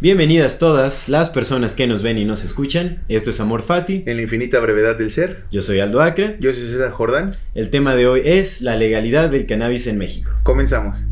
Bienvenidas todas las personas que nos ven y nos escuchan. Esto es Amor Fati. En la infinita brevedad del ser. Yo soy Aldo Acre. Yo soy César Jordán. El tema de hoy es la legalidad del cannabis en México. Comenzamos.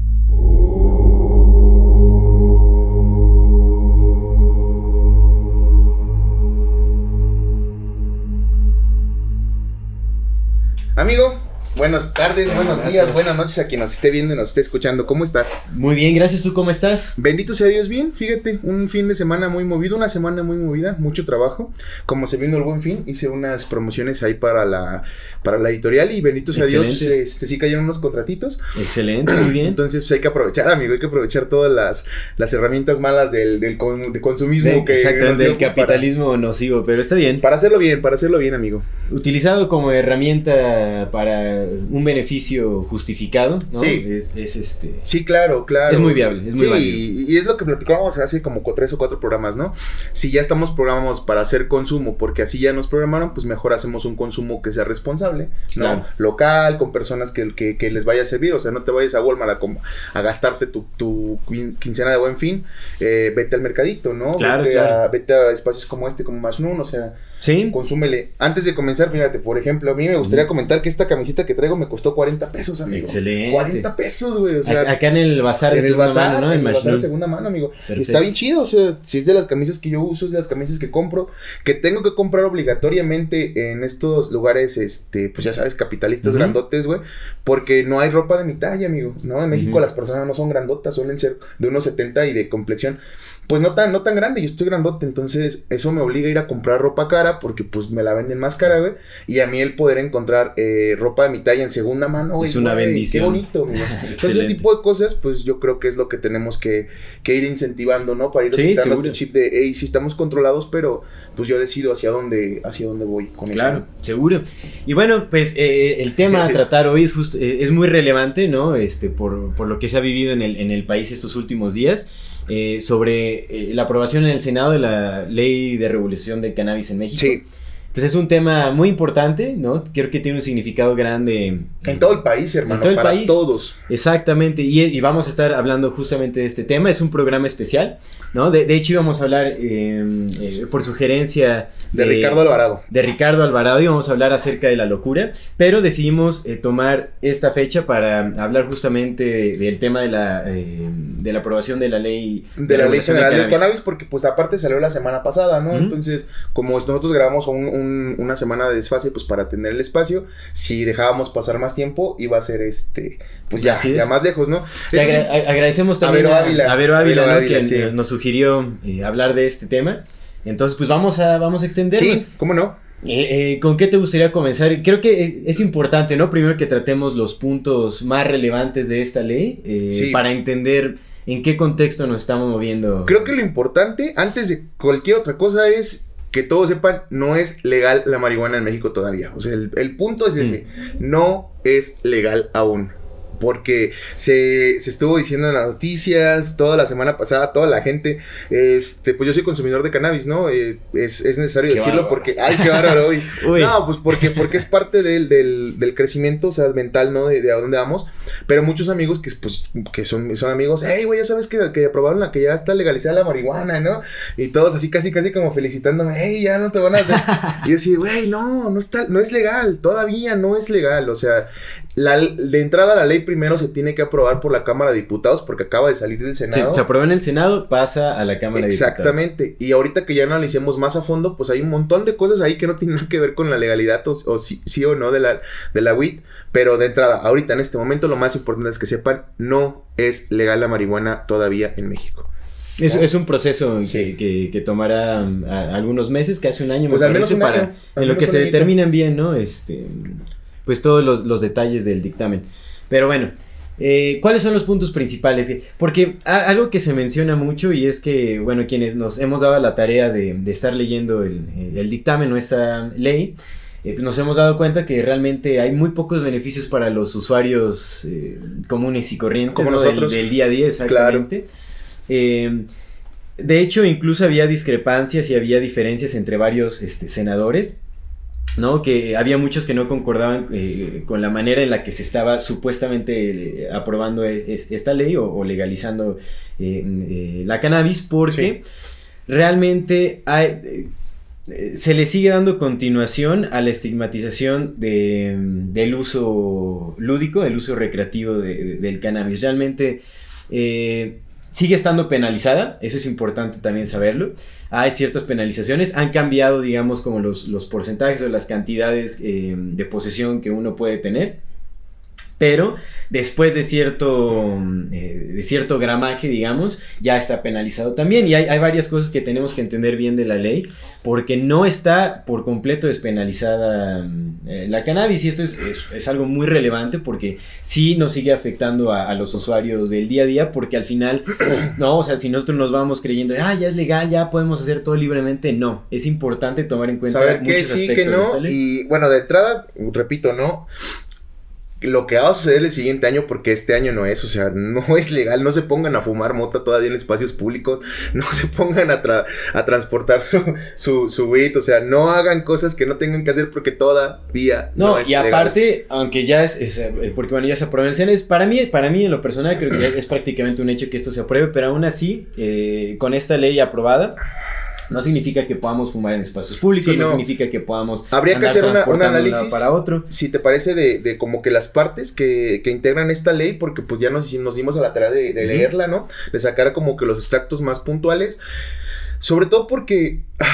Amigo, buenas tardes, buenos días, buenas noches a quien nos esté viendo y nos esté escuchando. ¿Cómo estás? Muy bien, gracias. ¿Tú cómo estás? Bendito sea Dios, bien. Fíjate, un fin de semana muy movido, una semana muy movida, mucho trabajo. Como se vino el buen fin, hice unas promociones ahí para la, para la editorial y bendito sea Dios, este, sí cayeron unos contratitos. Excelente, muy bien. Entonces, pues hay que aprovechar, amigo, hay que aprovechar todas las, las herramientas malas del, del con- de consumismo Sí, que exactamente, del pues, para- capitalismo nocivo, pero está bien. Para, hacerlo bien, para hacerlo bien, amigo. Utilizado como herramienta para un beneficio justificado, ¿no? Sí. Es, es este. Sí, claro, claro. Es muy viable, es muy sí, válido. y, y es lo que platicábamos hace como tres o cuatro programas, ¿no? Si ya estamos programados para hacer consumo, porque así ya nos programaron, pues mejor hacemos un consumo que sea responsable, ¿no? Claro. Local, con personas que, que, que les vaya a servir, o sea, no te vayas a Walmart a, a gastarte tu, tu quin- quincena de buen fin, eh, vete al mercadito, ¿no? Claro, vete, claro. A, vete a espacios como este, como Mashnun, o sea, Sí. consúmele. Antes de comenzar, fíjate, por ejemplo, a mí me gustaría comentar que esta camisita que traigo me costó 40 pesos, amigo. Excelente. 40 pesos, güey, o sea... A- Acá en el bazar de En el segunda bazar, mano, ¿no? En el bazar de segunda mano, amigo. Perfecto. está bien chido, o sea, si es de las camisas que yo uso, es de las camisas que compro, que tengo que comprar obligatoriamente en estos lugares, este, pues ya sabes, capitalistas grandotes, güey, porque no hay ropa de mi talla, amigo, ¿no? En México las personas no son grandotas, suelen ser de unos 70 y de complexión, pues no tan, no tan grande, yo estoy grandote, entonces eso me obliga a ir a comprar ropa cara, porque pues me la venden más cara, güey, y a mí el poder encontrar eh, ropa de mi talla en segunda mano, Es güey, una güey, bendición. Qué bonito, amigo. Entonces, ese tipo de cosas, pues yo creo que es lo que tenemos que, que ir incentivando, ¿no? Para ir Sí, quitando este chip de, hey, sí estamos controlados, pero pues yo decido hacia dónde, hacia dónde voy con Claro, eso. seguro. Y bueno, pues eh, el tema a tratar hoy es, just- eh, es muy relevante, ¿no? Este, por, por lo que se ha vivido en el, en el país estos últimos días, eh, sobre eh, la aprobación en el Senado de la ley de regulación del cannabis en México. Pues es un tema muy importante, ¿no? Creo que tiene un significado grande. en todo el país, hermano, todo el para país. todos. Exactamente, y, y vamos a estar hablando justamente de este tema, es un programa especial, ¿no? De, de hecho íbamos a hablar eh, eh, por sugerencia De Ricardo Alvarado. de Ricardo Alvarado y vamos a hablar acerca de la locura, pero decidimos eh, tomar esta fecha para hablar justamente de- del tema de la, eh, de la aprobación de la ley De la ley general del cannabis. cannabis, porque pues aparte salió la semana pasada, ¿no? Entonces, como nosotros grabamos un- un- una semana de desfase, pues para tener el espacio, si dejábamos pasar más tiempo, iba a ser este, pues ya, más lejos, ¿no? Te sí, agradecemos A también Vero a, Ávila. a Vero Ávila, Vero ¿no? Que sí. nos sugirió eh, hablar de este tema. Entonces, pues vamos a, vamos a extendernos. sí, ¿cómo no? Eh, eh, ¿Con qué te gustaría comenzar? Creo que es, es importante, ¿no? Primero que tratemos los puntos más relevantes de esta ley eh, Sí. para entender en qué contexto nos estamos moviendo. Creo que lo importante, antes de cualquier otra cosa, es que todos sepan, no es legal la marihuana en México todavía. O sea, el, el punto es ese, no es legal aún. Porque se, se estuvo diciendo en las noticias, toda la semana pasada, toda la gente, este, pues yo soy consumidor de cannabis, ¿no? Eh, es, es necesario Qué decirlo bárbaro. porque, ay, qué bárbaro hoy. No, pues porque, porque es parte del, del, del crecimiento, o sea, mental, ¿no? De, de a dónde vamos. Pero muchos amigos que, pues, que son, son amigos, hey, güey, ya sabes que, que aprobaron la que ya está legalizada la marihuana, ¿no? Y todos así, casi, casi como felicitándome, hey, ya no te van a... y yo así, güey, no, no está, no es legal, todavía no es legal, o sea, la, de entrada la ley primero se tiene que aprobar por la Cámara de Diputados porque acaba de salir del Se, Senado. se aprueba en el Senado, pasa a la Cámara de Diputados. Exactamente. Y ahorita que ya analicemos más a fondo, pues hay un montón de cosas ahí que no tienen nada que ver con la legalidad o, o sí, sí o no de la, de la WIT. Pero de entrada, ahorita en este momento, lo más importante es que sepan, no es legal la marihuana todavía en México. Es, es un proceso Sí. que, que- que tomará a- algunos meses, casi un año, Pues me al menos para año, al en lo que se determinan bien, ¿no? Este, pues todos los, los detalles del dictamen. Pero bueno, Eh, ¿Cuáles son los puntos principales? Porque algo que se menciona mucho y es que, bueno, quienes nos hemos dado la tarea de, estar leyendo el, dictamen o esta ley, eh, nos hemos dado cuenta que realmente hay muy pocos beneficios para los usuarios eh, comunes y corrientes Como nosotros. Del, día a día, exactamente. de hecho, incluso había discrepancias y había diferencias entre varios este, senadores ¿no? Que había muchos que no concordaban eh, con la manera en la que se estaba supuestamente eh, aprobando esta ley o, legalizando eh, la cannabis porque realmente se le sigue dando continuación a la estigmatización del uso lúdico, del uso recreativo del cannabis. Realmente sigue estando penalizada, eso es importante también saberlo. Hay ciertas penalizaciones, han cambiado, digamos, como los, los porcentajes o las cantidades eh, de posesión que uno puede tener pero después de cierto, eh, de cierto gramaje, digamos, ya está penalizado también. Y hay, varias cosas que tenemos que entender bien de la ley, porque no está por completo despenalizada eh, la cannabis. Y esto es, algo muy relevante porque sí nos sigue afectando a, los usuarios del día a día, porque al final, no, o sea, si nosotros nos vamos creyendo, ah, ya es legal, ya podemos hacer todo libremente, no. Es importante tomar en cuenta Saber que sí, que no. Y bueno, de entrada, repito, no lo que va a suceder el siguiente año, porque este año no es, o sea, no es legal, no se pongan a fumar mota todavía en espacios públicos, no se pongan a, a transportar su, su, su o sea, no hagan cosas que no tengan que hacer porque todavía no, no es y aparte, aunque ya es, eh, porque bueno, ya se aprueba el es para mí, para mí en lo personal creo que es prácticamente un hecho que esto se apruebe, pero aún así, eh, con esta ley aprobada, no significa que podamos fumar en espacios públicos, no, significa que podamos. Habría que hacer un análisis para otro. Si te parece de, de como que las partes que, que, integran esta ley, porque pues ya nos, nos dimos a la tarea de, leerla, ¿no? De sacar como que los extractos más puntuales. Sobre todo porque ah,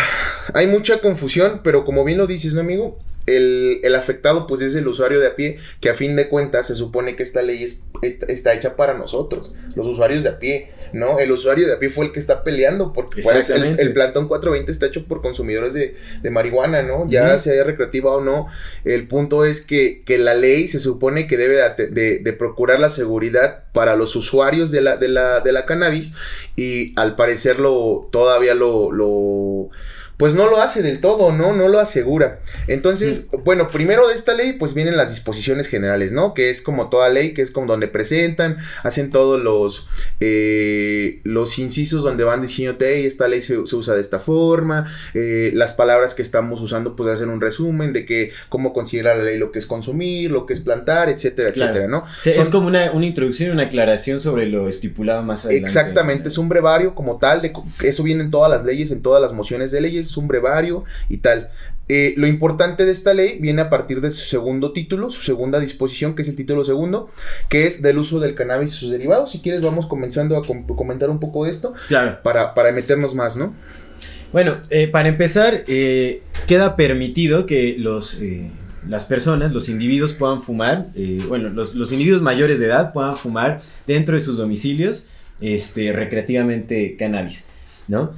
hay mucha confusión, pero como bien lo dices, ¿no, amigo? El, el, afectado pues es el usuario de a pie, que a fin de cuentas se supone que esta ley es, está hecha para nosotros, los usuarios de a pie. ¿No? El usuario de a pie fue el que está peleando porque el, el, plantón 420 está hecho por consumidores de, marihuana, ¿no? Ya sea recreativa o no, el punto es que, la ley se supone que debe de, procurar la seguridad para los usuarios de la, de la, de la cannabis y al parecer lo, todavía lo pues no lo hace del todo, ¿no? No lo asegura. Entonces, bueno, primero de esta ley, pues vienen las disposiciones generales, ¿no? Que es como toda ley, que es como donde presentan, hacen todos los, eh, los incisos donde van diciendo, hey, esta ley se, usa de esta forma, eh, las palabras que estamos usando, pues hacen un resumen de que cómo considera la ley lo que es consumir, lo que es plantar, etcétera, etcétera, ¿no? es como una, una introducción, una aclaración sobre lo estipulado más adelante. Exactamente, es un brevario como tal, de, eso viene en todas las leyes, en todas las mociones de leyes, un brevario y tal. Eh, lo importante de esta ley viene a partir de su segundo título, su segunda disposición, que es el título segundo, que es del uso del cannabis y sus derivados. Si quieres, vamos comenzando a comentar un poco de esto. Claro. Para, para meternos más, ¿no? Bueno, eh, para empezar, eh, queda permitido que los, las personas, los individuos puedan fumar, bueno, los, los, individuos mayores de edad puedan fumar dentro de sus domicilios este, recreativamente cannabis, ¿no?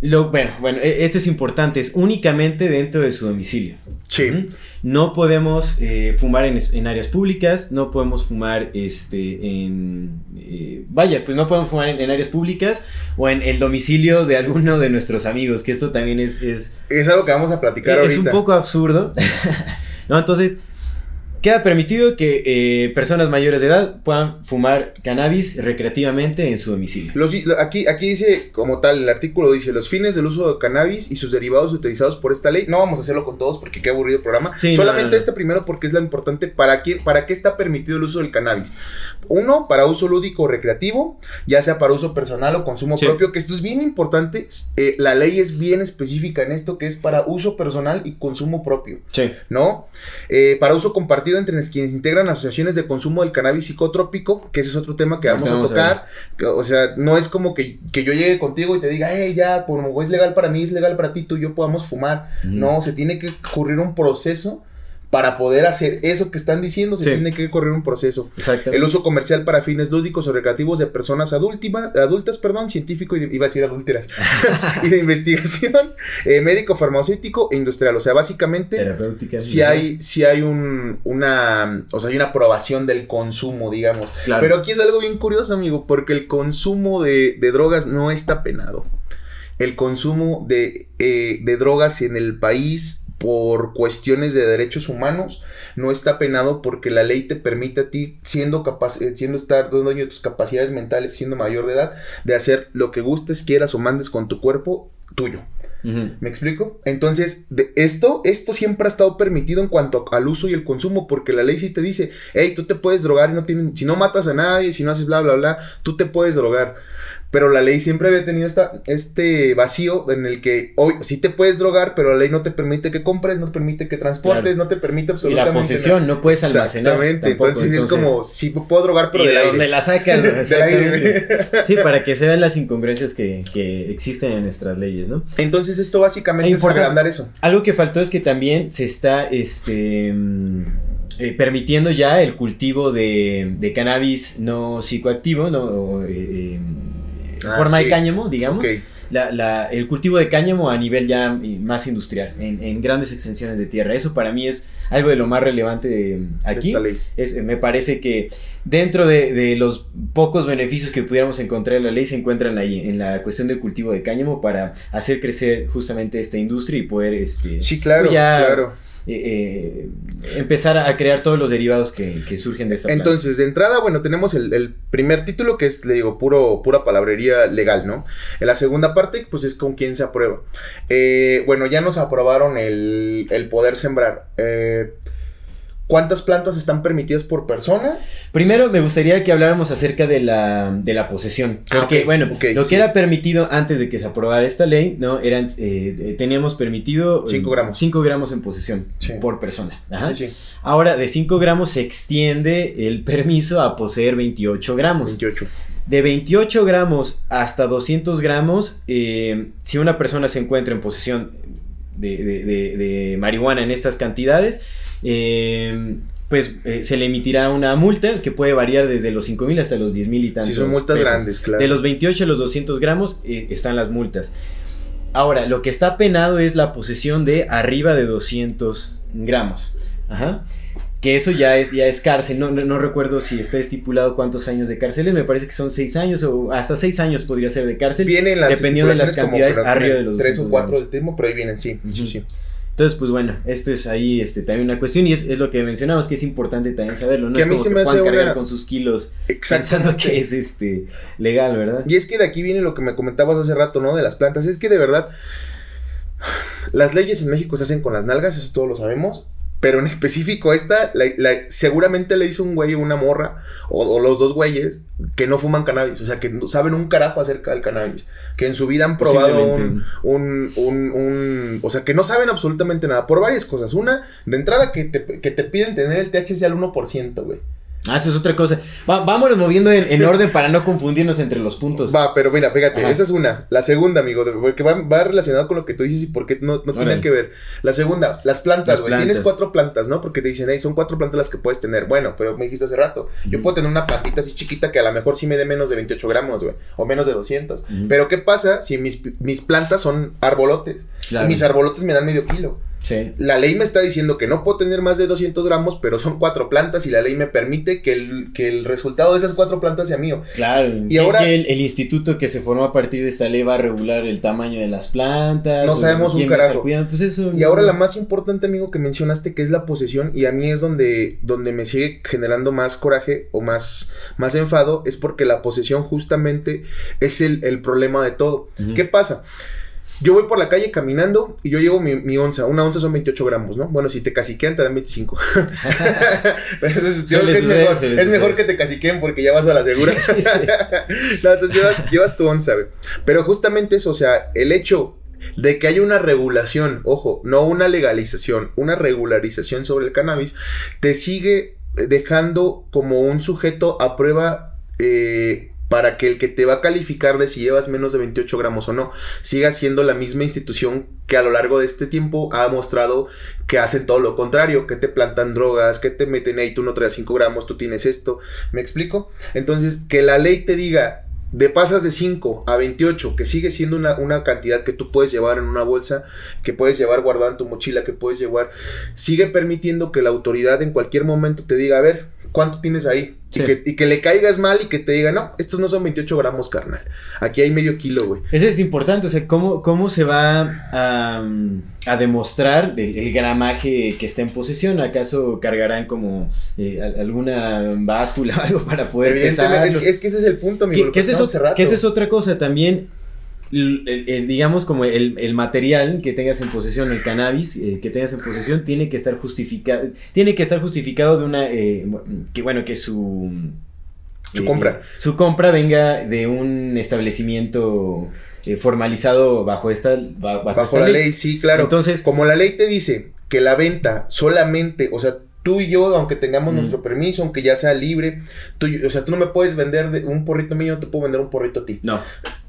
Lo, bueno, bueno, e, esto es importante, es únicamente dentro de su domicilio. Sí. No podemos eh, fumar en, áreas públicas, no podemos fumar este, en... Eh, vaya, pues no podemos fumar en, áreas públicas o en el domicilio de alguno de nuestros amigos, que esto también es... Es, es algo que vamos a platicar es, Es un poco absurdo. no, entonces Queda permitido que eh, personas mayores de edad puedan fumar cannabis recreativamente en su domicilio. aquí, aquí dice, como tal, el artículo dice, los fines del uso de cannabis y sus derivados utilizados por esta ley, no vamos a hacerlo con todos porque qué aburrido el programa, solamente este primero porque es lo importante, ¿para qué, ¿para qué está permitido el uso del cannabis? Uno, para uso lúdico o recreativo, ya sea para uso personal o consumo propio, que esto es bien importante, eh, la ley es bien específica en esto, que es para uso personal y consumo propio. Sí. ¿No? Eh, para uso compartido entre quienes integran asociaciones de consumo del cannabis psicotrópico, que ese es otro tema que vamos, a tocar. o sea, no es como que, yo llegue contigo y te diga, hey, ya, como es legal para mí, es legal para ti, tú y yo podamos fumar. No, se tiene que ocurrir un proceso para poder hacer eso que están diciendo, se Sí. tiene que correr un proceso. El uso comercial para fines lúdicos o recreativos de personas adúltima- adultas, perdón, científico y de- iba a decir adúlteras, y de investigación, eh, médico, farmacéutico e industrial. O sea, básicamente, si hay, si hay un, una, o sea, hay una aprobación del consumo, digamos. Claro. Pero aquí es algo bien curioso, amigo, porque el consumo de, de drogas no está penado. El consumo de, eh, de drogas en el país por cuestiones de derechos humanos no está penado porque la ley te permite a ti, siendo capaz, eh, siendo estar dueño de tus capacidades mentales, siendo mayor de edad, de hacer lo que gustes, quieras o mandes con tu cuerpo tuyo. ¿Me explico? Entonces, de esto, esto siempre ha estado permitido en cuanto al uso y el consumo, porque la ley sí te dice, hey, tú te puedes drogar y no tienen, si no matas a nadie, si no haces bla, bla, bla, tú te puedes drogar. Pero la ley siempre había tenido esta, este vacío en el que hoy sí te puedes drogar, pero la ley no te permite que compres, no te permite que transportes, Claro. no te permite Y absolutamente la posesión, no puedes almacenar. Exactamente, tampoco, entonces, es como, sí puedo drogar, pero ¿Y del de aire. dónde la sacas? Exactamente. Sí, para que se vean las incongruencias que, que existen en nuestras leyes, ¿no? Entonces esto básicamente E es agrandar eso. Algo que faltó es que también se está este, mm, eh, permitiendo ya el cultivo de, de cannabis no psicoactivo, no, o, eh, eh, Ah, forma sí. de cáñamo, digamos. La- la- el cultivo de cáñamo a nivel ya eh, más industrial, en, en grandes extensiones de tierra. Eso para mí es algo de lo más relevante de, de aquí. Es- me parece que dentro de, de los pocos beneficios que pudiéramos encontrar en la ley se encuentran ahí, en la cuestión del cultivo de cáñamo para hacer crecer justamente esta industria y poder este, Sí, claro, ya, claro. Eh, eh, empezar a crear todos los derivados que, surgen de esta. Entonces, de entrada, bueno, tenemos el, el primer título que es, le digo, puro, pura palabrería legal, ¿no? En la segunda parte, pues es con quién se aprueba. Eh, bueno, ya nos aprobaron el, el poder sembrar. Eh, ¿Cuántas plantas están permitidas por persona? Primero me gustaría que habláramos acerca de la, de la posesión. Ah, Porque, ok, bueno, lo sí. que era permitido antes de que se aprobara esta ley, ¿no? Eran, eh, eh, teníamos permitido... Cinco gramos. 5 gramos en posesión Sí. por persona. Ajá. Sí, sí. Ahora, de 5 gramos se extiende el permiso a poseer 28 gramos. 28. De 28 gramos hasta 200 gramos, eh, si una persona se encuentra en posesión de, de- de- de marihuana en estas cantidades, eh, pues eh, se le emitirá una multa que puede variar desde los 5 mil hasta los 10 mil y tantos. Sí, son multas pesos. grandes, claro. De los 28 a los 200 gramos eh, están las multas. Ahora, lo que está penado es la posesión de arriba de 200 gramos. Ajá. Que eso ya es, ya es cárcel. No, no, no recuerdo si está estipulado cuántos años de cárcel. Me parece que son 6 años o hasta 6 años podría ser de cárcel. Vienen las dependiendo de las cantidades arriba de los 3 o 200 4 gramos. del tema, pero ahí vienen, sí. sí. Entonces, pues bueno, esto es ahí este, también una cuestión y es, es lo que mencionamos que es importante también saberlo. No Que a es mí como se que me hace cargar una- con sus kilos pensando que es este legal, ¿verdad? Y es que de aquí viene lo que me comentabas hace rato, ¿no? De las plantas. Es que de verdad, las leyes en México se hacen con las nalgas, eso todos lo sabemos. Pero en específico esta, la- la- seguramente le hizo un güey o una morra, o, o los dos güeyes, que no fuman cannabis. O sea, que no saben un carajo acerca del cannabis. Que en su vida han probado un, un, un- O sea, que no saben absolutamente nada. Por varias cosas. Una, de entrada, que te, que te piden tener el THC al 1%, güey. Ah, eso es otra cosa. Va- vámonos moviendo en, en orden para no confundirnos entre los puntos. Va, pero mira, fíjate, Ajá. esa es una. La segunda, amigo, porque va, va relacionado con lo que tú dices y por qué no, no tiene que ver. La segunda, las plantas, güey. Tienes cuatro plantas, ¿no? Porque te dicen, hey, son cuatro plantas las que puedes tener. Bueno, pero me dijiste hace rato, yo puedo tener una plantita así chiquita que a lo mejor sí me dé menos de 28 gramos, güey. O menos de 200. Ujú. Pero ¿qué pasa si mis, mis plantas son arbolotes? Claro. Y mis arbolotes me dan medio kilo. Sí. La ley me está diciendo que no puedo tener más de 200 gramos, pero son cuatro plantas y la ley me permite que el, que el resultado de esas cuatro plantas sea mío. Claro. Y que- ahora- el, el instituto que se formó a partir de esta ley va a regular el tamaño de las plantas. No sabemos un carajo. Pues eso. Y ahora la más importante, amigo, que mencionaste, que es la posesión, y a mí es donde, donde me sigue generando más coraje o más, más enfado, es porque la posesión justamente es el, el problema de todo. Ujú. ¿Qué pasa? Yo voy por la calle caminando y yo llevo mi, mi onza. Una onza son 28 gramos, ¿no? Bueno, si te caciquean te dan 25. Pero entonces, yo Suele creo que es mejor, es que te caciqueen porque ya vas a la segura. Sí, sí. No, entonces llevas, llevas tu onza, güey. Pero justamente eso, o sea, el hecho de que haya una regulación, ojo, no una legalización, una regularización sobre el cannabis, te sigue dejando como un sujeto a prueba eh, para que el que te va a calificar de si llevas menos de 28 gramos o no siga siendo la misma institución que a lo largo de este tiempo ha mostrado que hacen todo lo contrario, que te plantan drogas, que te meten ahí, tú no traes 5 gramos, tú tienes esto, ¿me explico? Entonces, que la ley te diga, de pasas de 5 a 28, que sigue siendo una, una, cantidad que tú puedes llevar en una bolsa, que puedes llevar guardada en tu mochila, que puedes llevar, sigue permitiendo que la autoridad en cualquier momento te diga, a ver, ¿cuánto tienes ahí? Y, que, y, que, le caigas mal y que te diga, no, estos no son 28 gramos, carnal. Aquí hay medio kilo, güey. Eso es importante, o sea, ¿cómo, cómo se va a, a demostrar el, el, gramaje que está en posesión? ¿Acaso cargarán como eh, alguna báscula o algo para poder pesar? Es, que, es que ese es el punto, amigo. Que, es, que esa es otra cosa también. El, el, digamos como el, material que tengas en posesión, el cannabis eh, que tengas en posesión, tiene que estar justificado, tiene que estar justificado de una, eh, que bueno, que su... Su compra. Su compra venga de un establecimiento eh, formalizado bajo esta... Bajo, bajo esta la ley. ley, sí, claro. Entonces, como la ley te dice que la venta solamente, o sea, tú y yo, aunque tengamos mm. nuestro permiso, aunque ya sea libre, tú, o sea, tú no me puedes vender de un porrito mío, no te puedo vender un porrito a ti. No.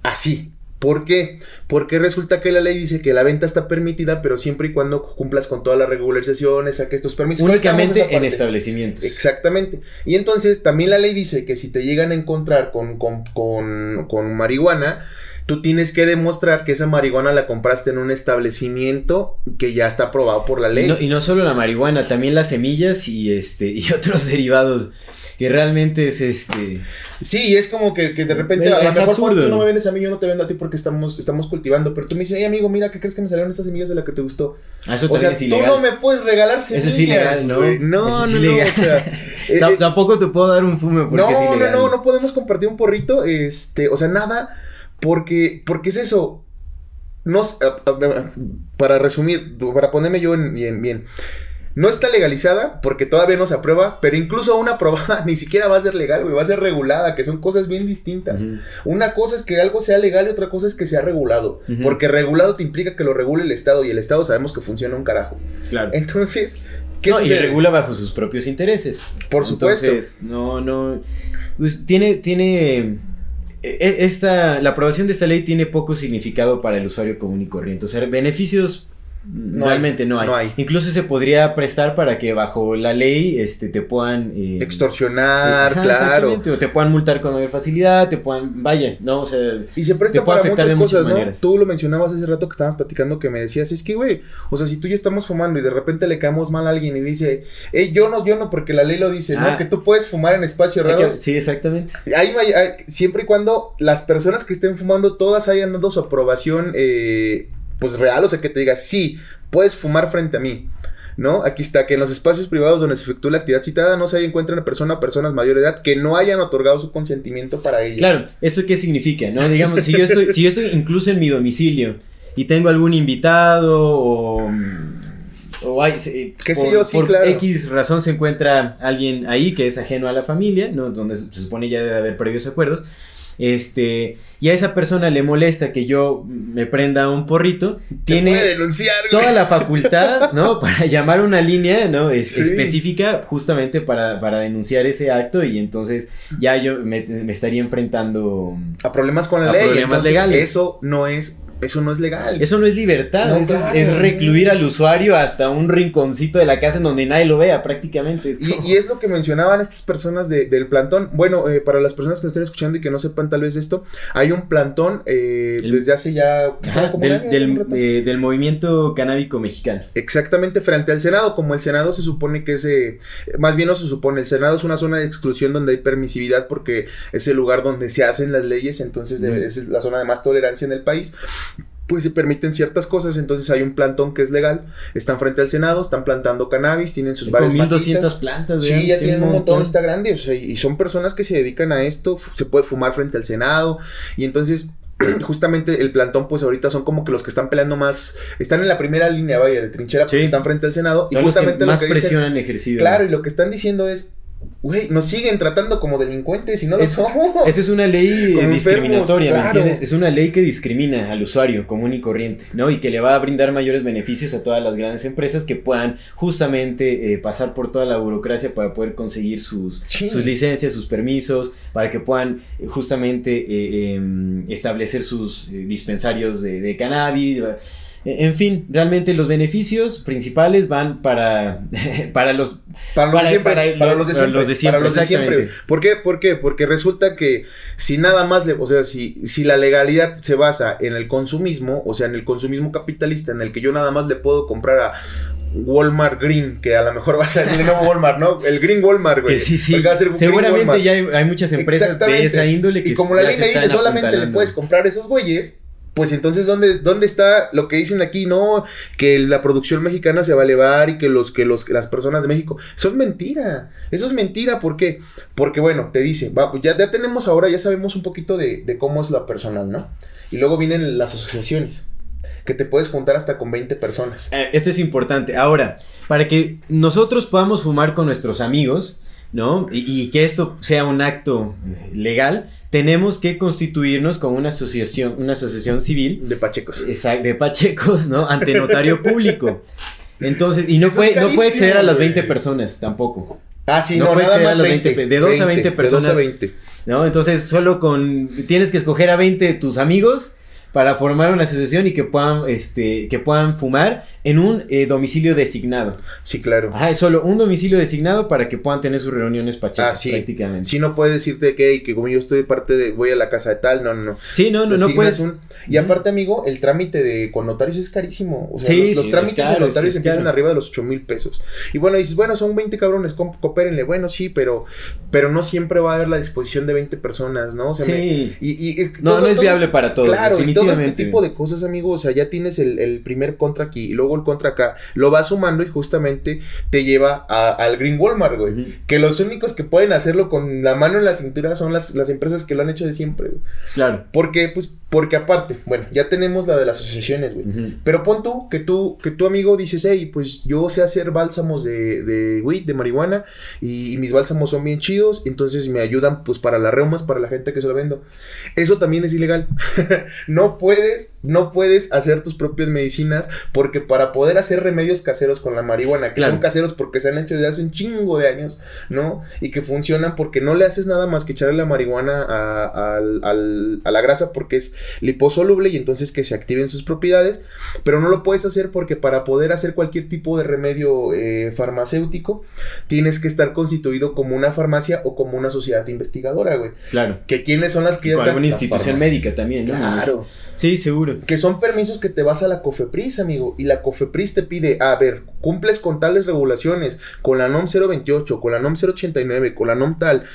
Así. ¿Por qué? Porque resulta que la ley dice que la venta está permitida, pero siempre y cuando cumplas con todas las regularizaciones, saques tus permisos. Únicamente en establecimientos. Exactamente. Y entonces también la ley dice que si te llegan a encontrar con, con, con, con marihuana, tú tienes que demostrar que esa marihuana la compraste en un establecimiento que ya está aprobado por la ley. Y no, y no solo la marihuana, también las semillas y este y otros derivados que realmente es este sí es como que, que de repente Es a lo mejor absurdo, tú no me vendes a mí yo no te vendo a ti porque estamos estamos cultivando pero tú me dices hey amigo mira qué crees que me salieron estas semillas de la que te gustó Ah, eso o sea es tú no me puedes regalar semillas Eso es ilegal, ¿no? no es no o sea eh, Tam- Tampoco te puedo dar un fume porque no, es no, ilegal. no, no podemos compartir un porrito, este, o sea, nada, porque, porque es eso. No, para resumir, para ponerme yo en, bien, bien. No está legalizada porque todavía no se aprueba, pero incluso una aprobada ni siquiera va a ser legal, güey, va a ser regulada, que son cosas bien distintas. Una cosa es que algo sea legal y otra cosa es que sea regulado, porque regulado te implica que lo regule el Estado y el Estado sabemos que funciona un carajo. Claro. Entonces, ¿qué No, y regula bajo sus propios intereses. Por supuesto. Entonces, no, no. Pues tiene, tiene. e- Esta, la aprobación de esta ley tiene poco significado para el usuario común y corriente. O sea, beneficios No hay, realmente no, hay. no hay. Incluso se podría prestar para que bajo la ley este, te puedan. eh, Extorsionar, claro. O te puedan multar con mayor facilidad, te puedan. Vaya, ¿no? O sea. Y se presta para muchas cosas, ¿no? maneras. Tú lo mencionabas hace rato que estábamos platicando que me decías, es que, güey, o sea, si tú y yo estamos fumando y de repente le caemos mal a alguien y dice, hey, yo no, yo no, porque la ley lo dice, Ah. ¿no? Que tú puedes fumar en espacios que- cerrados. sí, exactamente. Ahí siempre y cuando las personas que estén fumando todas hayan dado su aprobación, eh, pues real, o sea, que te diga, sí, puedes fumar frente a mí. ¿No? Aquí está, que en los espacios privados donde se efectúa la actividad citada no se encuentren persona a personas mayor de edad que no hayan otorgado su consentimiento para ello. Claro, ¿eso qué significa? ¿No? Digamos, si yo estoy, si yo estoy incluso en mi domicilio y tengo algún invitado o. O hay, se- Qué sé por, yo, sí, por claro. X razón se encuentra alguien ahí que es ajeno a la familia, ¿no? Donde se se supone ya debe haber previos acuerdos. Este, y a esa persona le molesta que yo me prenda un porrito, tiene denunciar, toda la facultad, ¿no? Para llamar una línea, ¿no? Es, Sí. específica justamente para, para denunciar ese acto y entonces ya yo me, me estaría enfrentando... a problemas con la A ley. problemas entonces, legales. Eso no es, eso no es legal. Eso no es libertad, No, eso es- claro. es recluir al usuario hasta un rinconcito de la casa en donde nadie lo vea prácticamente. Es Y, como- y es lo que mencionaban estas personas de- del plantón. Bueno, eh, para las personas que nos estén escuchando y que no sepan tal vez esto, hay un plantón eh, El- desde hace ya Ajá, como un del, año, eh, del movimiento canábico mexicano. Exactamente frente al Senado, como el Senado se supone que es, eh, más bien no se supone, el Senado es una zona de exclusión donde hay permisividad porque es el lugar donde se hacen las leyes, entonces debe- es la zona de más tolerancia en el país. Pues se permiten ciertas cosas, entonces hay un plantón que es legal, están frente al Senado, están plantando cannabis, tienen sus Con varias 1200 matitas. plantas. Sí, ya tiene tienen un montón, está grande, o sea, y son personas que se dedican a esto, se puede fumar frente al Senado, y entonces, justamente el plantón, pues ahorita son como que los que están peleando más, están en la primera línea, vaya, de trinchera, porque están frente al Senado, y Son los que justamente lo más que dicen, presión han ejercido. claro, y lo que están diciendo es, güey, nos siguen tratando como delincuentes y no lo Es- somos. Esa es una ley Como discriminatoria, ¿me enfermos, claro. entiendes? Es una ley que discrimina al usuario común y corriente, ¿no? Y que le va a brindar mayores beneficios a todas las grandes empresas que puedan justamente eh, pasar por toda la burocracia para poder conseguir sus, Sí. sus licencias, sus permisos, para que puedan eh, justamente eh, em, establecer sus eh, dispensarios de, de cannabis. Eh, En fin, realmente los beneficios principales van para, para los Para los Para- siempre, para- para, los de siempre, los de siempre, para los de siempre. ¿Por qué? ¿Por qué? Porque resulta que si nada más le, o sea, si, si la legalidad se basa en el consumismo, o sea, en el consumismo capitalista, en el que yo nada más le puedo comprar a Walmart Green, que a lo mejor va a ser el nuevo Walmart, ¿no? El Green Walmart, güey. Sí, sí. Va a ser Seguramente Walmart. ya hay, hay muchas empresas de esa índole que Y como la ley me dice solamente le puedes comprar esos güeyes, pues entonces ¿dónde, ¿dónde está lo que dicen aquí? No, que la producción mexicana se va a elevar y que los que los las personas de México. Eso es mentira. Eso es mentira, ¿por qué? Porque bueno, te dice, va, pues ya, ya tenemos ahora, ya sabemos un poquito de, de cómo es la personal, ¿no? Y luego vienen las asociaciones, que te puedes juntar hasta con 20 personas. Eh, Esto es importante. Ahora, para que nosotros podamos fumar con nuestros amigos, ¿no? Y, y que esto sea un acto eh, legal, tenemos que constituirnos con una asociación, una asociación civil De pachecos. exact- de pachecos, ¿no? Ante notario público. Entonces, y no puede, no puede exceder a las 20 güey. personas tampoco. Ah, sí, no no, puede nada ser a más los 20. 20, de dos a 20 De 2 personas. a 20. ¿No? Entonces, solo con. Tienes que escoger a 20 de tus amigos para formar una asociación y que puedan, este, que puedan fumar en un eh, domicilio designado. Sí, claro. Ajá, es solo un domicilio designado para que puedan tener sus reuniones pachecas Ah, sí. prácticamente. Sí, no puedes decirte que, "Ey, que como yo estoy parte de, voy a la casa de tal, no, no, no. Sí, no, no, no puedes. un- Y aparte, amigo, el trámite de con notarios es carísimo. O sea, Sí, los, los sí, trámites de notarios es- empiezan caro. arriba de los 8 mil pesos. Y bueno, dices, bueno, son 20 cabrones, coopérenle. Bueno, sí, pero, pero no siempre va a haber la disposición de 20 personas, ¿no? O sea, me- Sí. y, y- y No, todo- no es viable para todos, Claro, y todo este tipo de cosas, amigo, o sea, ya tienes el, el primer contra aquí y luego contra acá, lo vas sumando y justamente te lleva a- al Green Walmart, güey. Que los únicos que pueden hacerlo con la mano en la cintura son las, las empresas que lo han hecho de siempre, güey. Claro. Porque, pues, porque aparte, bueno, ya tenemos la de las asociaciones, güey. Pero pon tú, que tú, que tu amigo dices, hey, pues yo sé hacer bálsamos de, de weed, de marihuana, y, y mis bálsamos son bien chidos, entonces me ayudan, pues, para las reumas, para la gente que se lo vendo. Eso también es ilegal. no puedes, no puedes hacer tus propias medicinas, porque para poder hacer remedios caseros con la marihuana, que Claro. son caseros porque se han hecho desde hace un chingo de años, ¿no? Y que funcionan porque no le haces nada más que echarle la marihuana a, la grasa porque es liposoluble y entonces que se activen sus propiedades, pero no lo puedes hacer porque para poder hacer cualquier tipo de remedio eh, farmacéutico tienes que estar constituido como una farmacia o como una sociedad investigadora, güey. Claro. Que quiénes son las que ya Con están? alguna institución médica también, ¿no? Claro. Sí, seguro. Que son permisos que te vas a la COFEPRIS, amigo. Y la COFEPRIS te pide, a ver, cumples con tales regulaciones, con la NOM 028, con la NOM 089, con la NOM tal.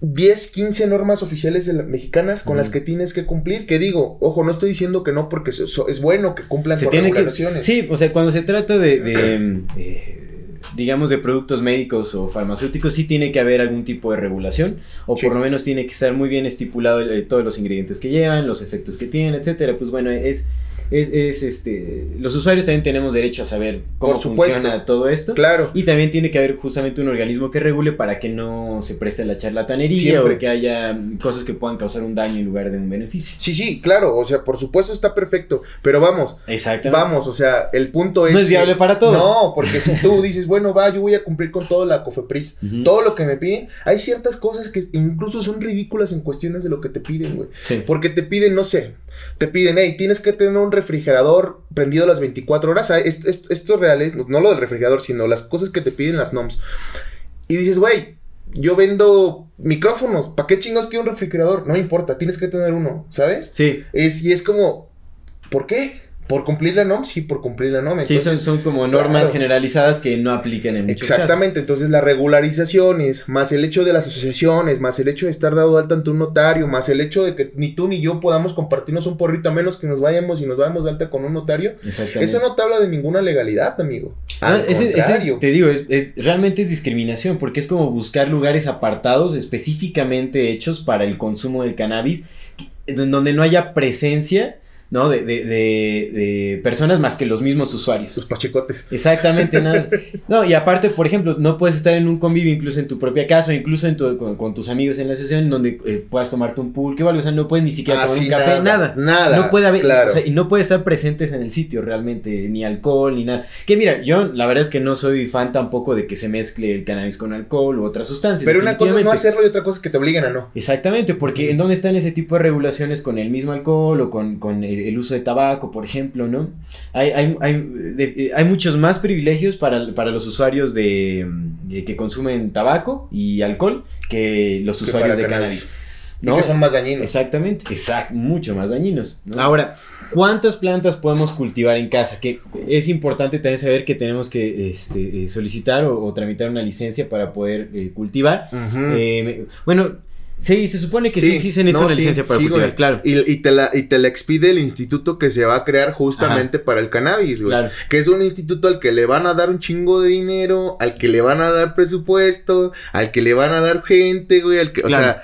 10, 15 normas oficiales de la- mexicanas con las que tienes que cumplir. Que digo, ojo, no estoy diciendo que no, porque eso es bueno que cumplan Se con tiene que. regulaciones. Sí, o sea, cuando se trata de. de, eh, digamos de productos médicos o farmacéuticos sí tiene que haber algún tipo de regulación o Sí. por lo menos tiene que estar muy bien estipulado eh, todos los ingredientes que llevan, los efectos que tienen, etcétera. Pues bueno, es es, es, este los usuarios también tenemos derecho a saber cómo Por supuesto. funciona todo esto. Claro. Y también tiene que haber justamente un organismo que regule para que no se preste la charlatanería Siempre. o que haya cosas que puedan causar un daño en lugar de un beneficio. Sí, sí, claro. O sea, por supuesto está perfecto. Pero vamos, Exactamente. Vamos, o sea, el punto es. No es que- viable para todos. No, porque si tú dices, bueno, va, yo voy a cumplir con todo la COFEPRIS, todo lo que me piden, hay ciertas cosas que incluso son ridículas en cuestiones de lo que te piden, güey. Sí. Porque te piden, no sé, te piden, hey, tienes que tener un refrigerador prendido las 24 horas. Ah, es- es- Esto es real, es- no lo del refrigerador, sino las cosas que te piden las NOMS. Y dices, güey, yo vendo micrófonos, ¿para qué chingos quiero un refrigerador? No me importa, tienes que tener uno, ¿sabes? Sí. Es, y es como, ¿por qué? ¿Por cumplir la NOM? Sí, por cumplir la NOM. Sí, son, Entonces, son como normas claro. generalizadas que no aplican en muchos Exactamente, entonces las regularizaciones, más el hecho de las asociaciones, más el hecho de estar dado alta ante un notario, más el hecho de que ni tú ni yo podamos compartirnos un porrito a menos que nos vayamos y nos vayamos de alta con un notario. Exactamente. eso no te habla de ninguna legalidad, amigo. Al ese- ese te digo, es, es- realmente es discriminación, porque es como buscar lugares apartados específicamente hechos para el consumo del cannabis, en donde no haya presencia ¿no? De, de, de, personas más que los mismos usuarios. Los pachecotes. Exactamente, nada. No, y aparte, por ejemplo, no puedes estar en un convivio incluso en tu propia casa, o incluso en tu, con, tus amigos en la sesión donde eh, puedas tomarte un pool, que vale, o sea, no puedes ni siquiera tomar un café, nada. Nada. No puede haber, o sea, y no puede estar presentes en el sitio realmente, ni alcohol, ni nada. Que mira, yo la verdad es que no soy fan tampoco de que se mezcle el cannabis con alcohol u otras sustancias. Pero una cosa es no hacerlo y otra cosa es que te obliguen a no. Exactamente, porque ¿en dónde están ese tipo de regulaciones con el mismo alcohol o con, con el el uso de tabaco, por ejemplo, ¿no? Hay, hay, hay, hay muchos más privilegios para, para los usuarios de, que consumen tabaco y alcohol que los usuarios de cannabis. ¿no? que son más dañinos. Exactamente, exacto, mucho más dañinos. Ahora, ¿cuántas plantas podemos cultivar en casa? Que es importante también saber que tenemos que este, eh, solicitar o, tramitar una licencia para poder eh, cultivar. Eh, bueno, Sí, se supone que sí, sí, se necesita una licencia para cultivar, claro. Y, te la, y te la expide el instituto que se va a crear justamente para el cannabis, güey. Claro. Que es un instituto al que le van a dar un chingo de dinero, al que le van a dar presupuesto, al que le van a dar gente, güey, al que, o sea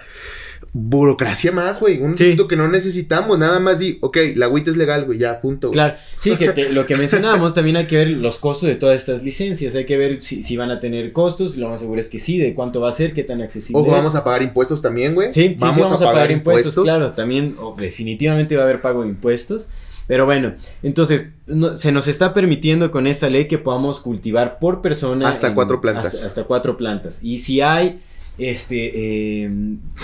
burocracia más, güey. Un sí. que no necesitamos. Nada más di, ok, la agüita es legal, güey, ya, punto. Claro, sí, que lo que mencionábamos, también hay que ver los costos de todas estas licencias. Hay que ver si, van a tener costos. Lo más seguro es que sí, de cuánto va a ser, qué tan accesible. Ojo, vamos a pagar impuestos también, güey. Sí, vamos, a, pagar, impuestos, Claro, también, definitivamente va a haber pago de impuestos. Pero bueno, entonces se nos está permitiendo con esta ley que podamos cultivar por persona. Hasta cuatro plantas. Hasta, hasta, cuatro plantas. Y si hay este, eh,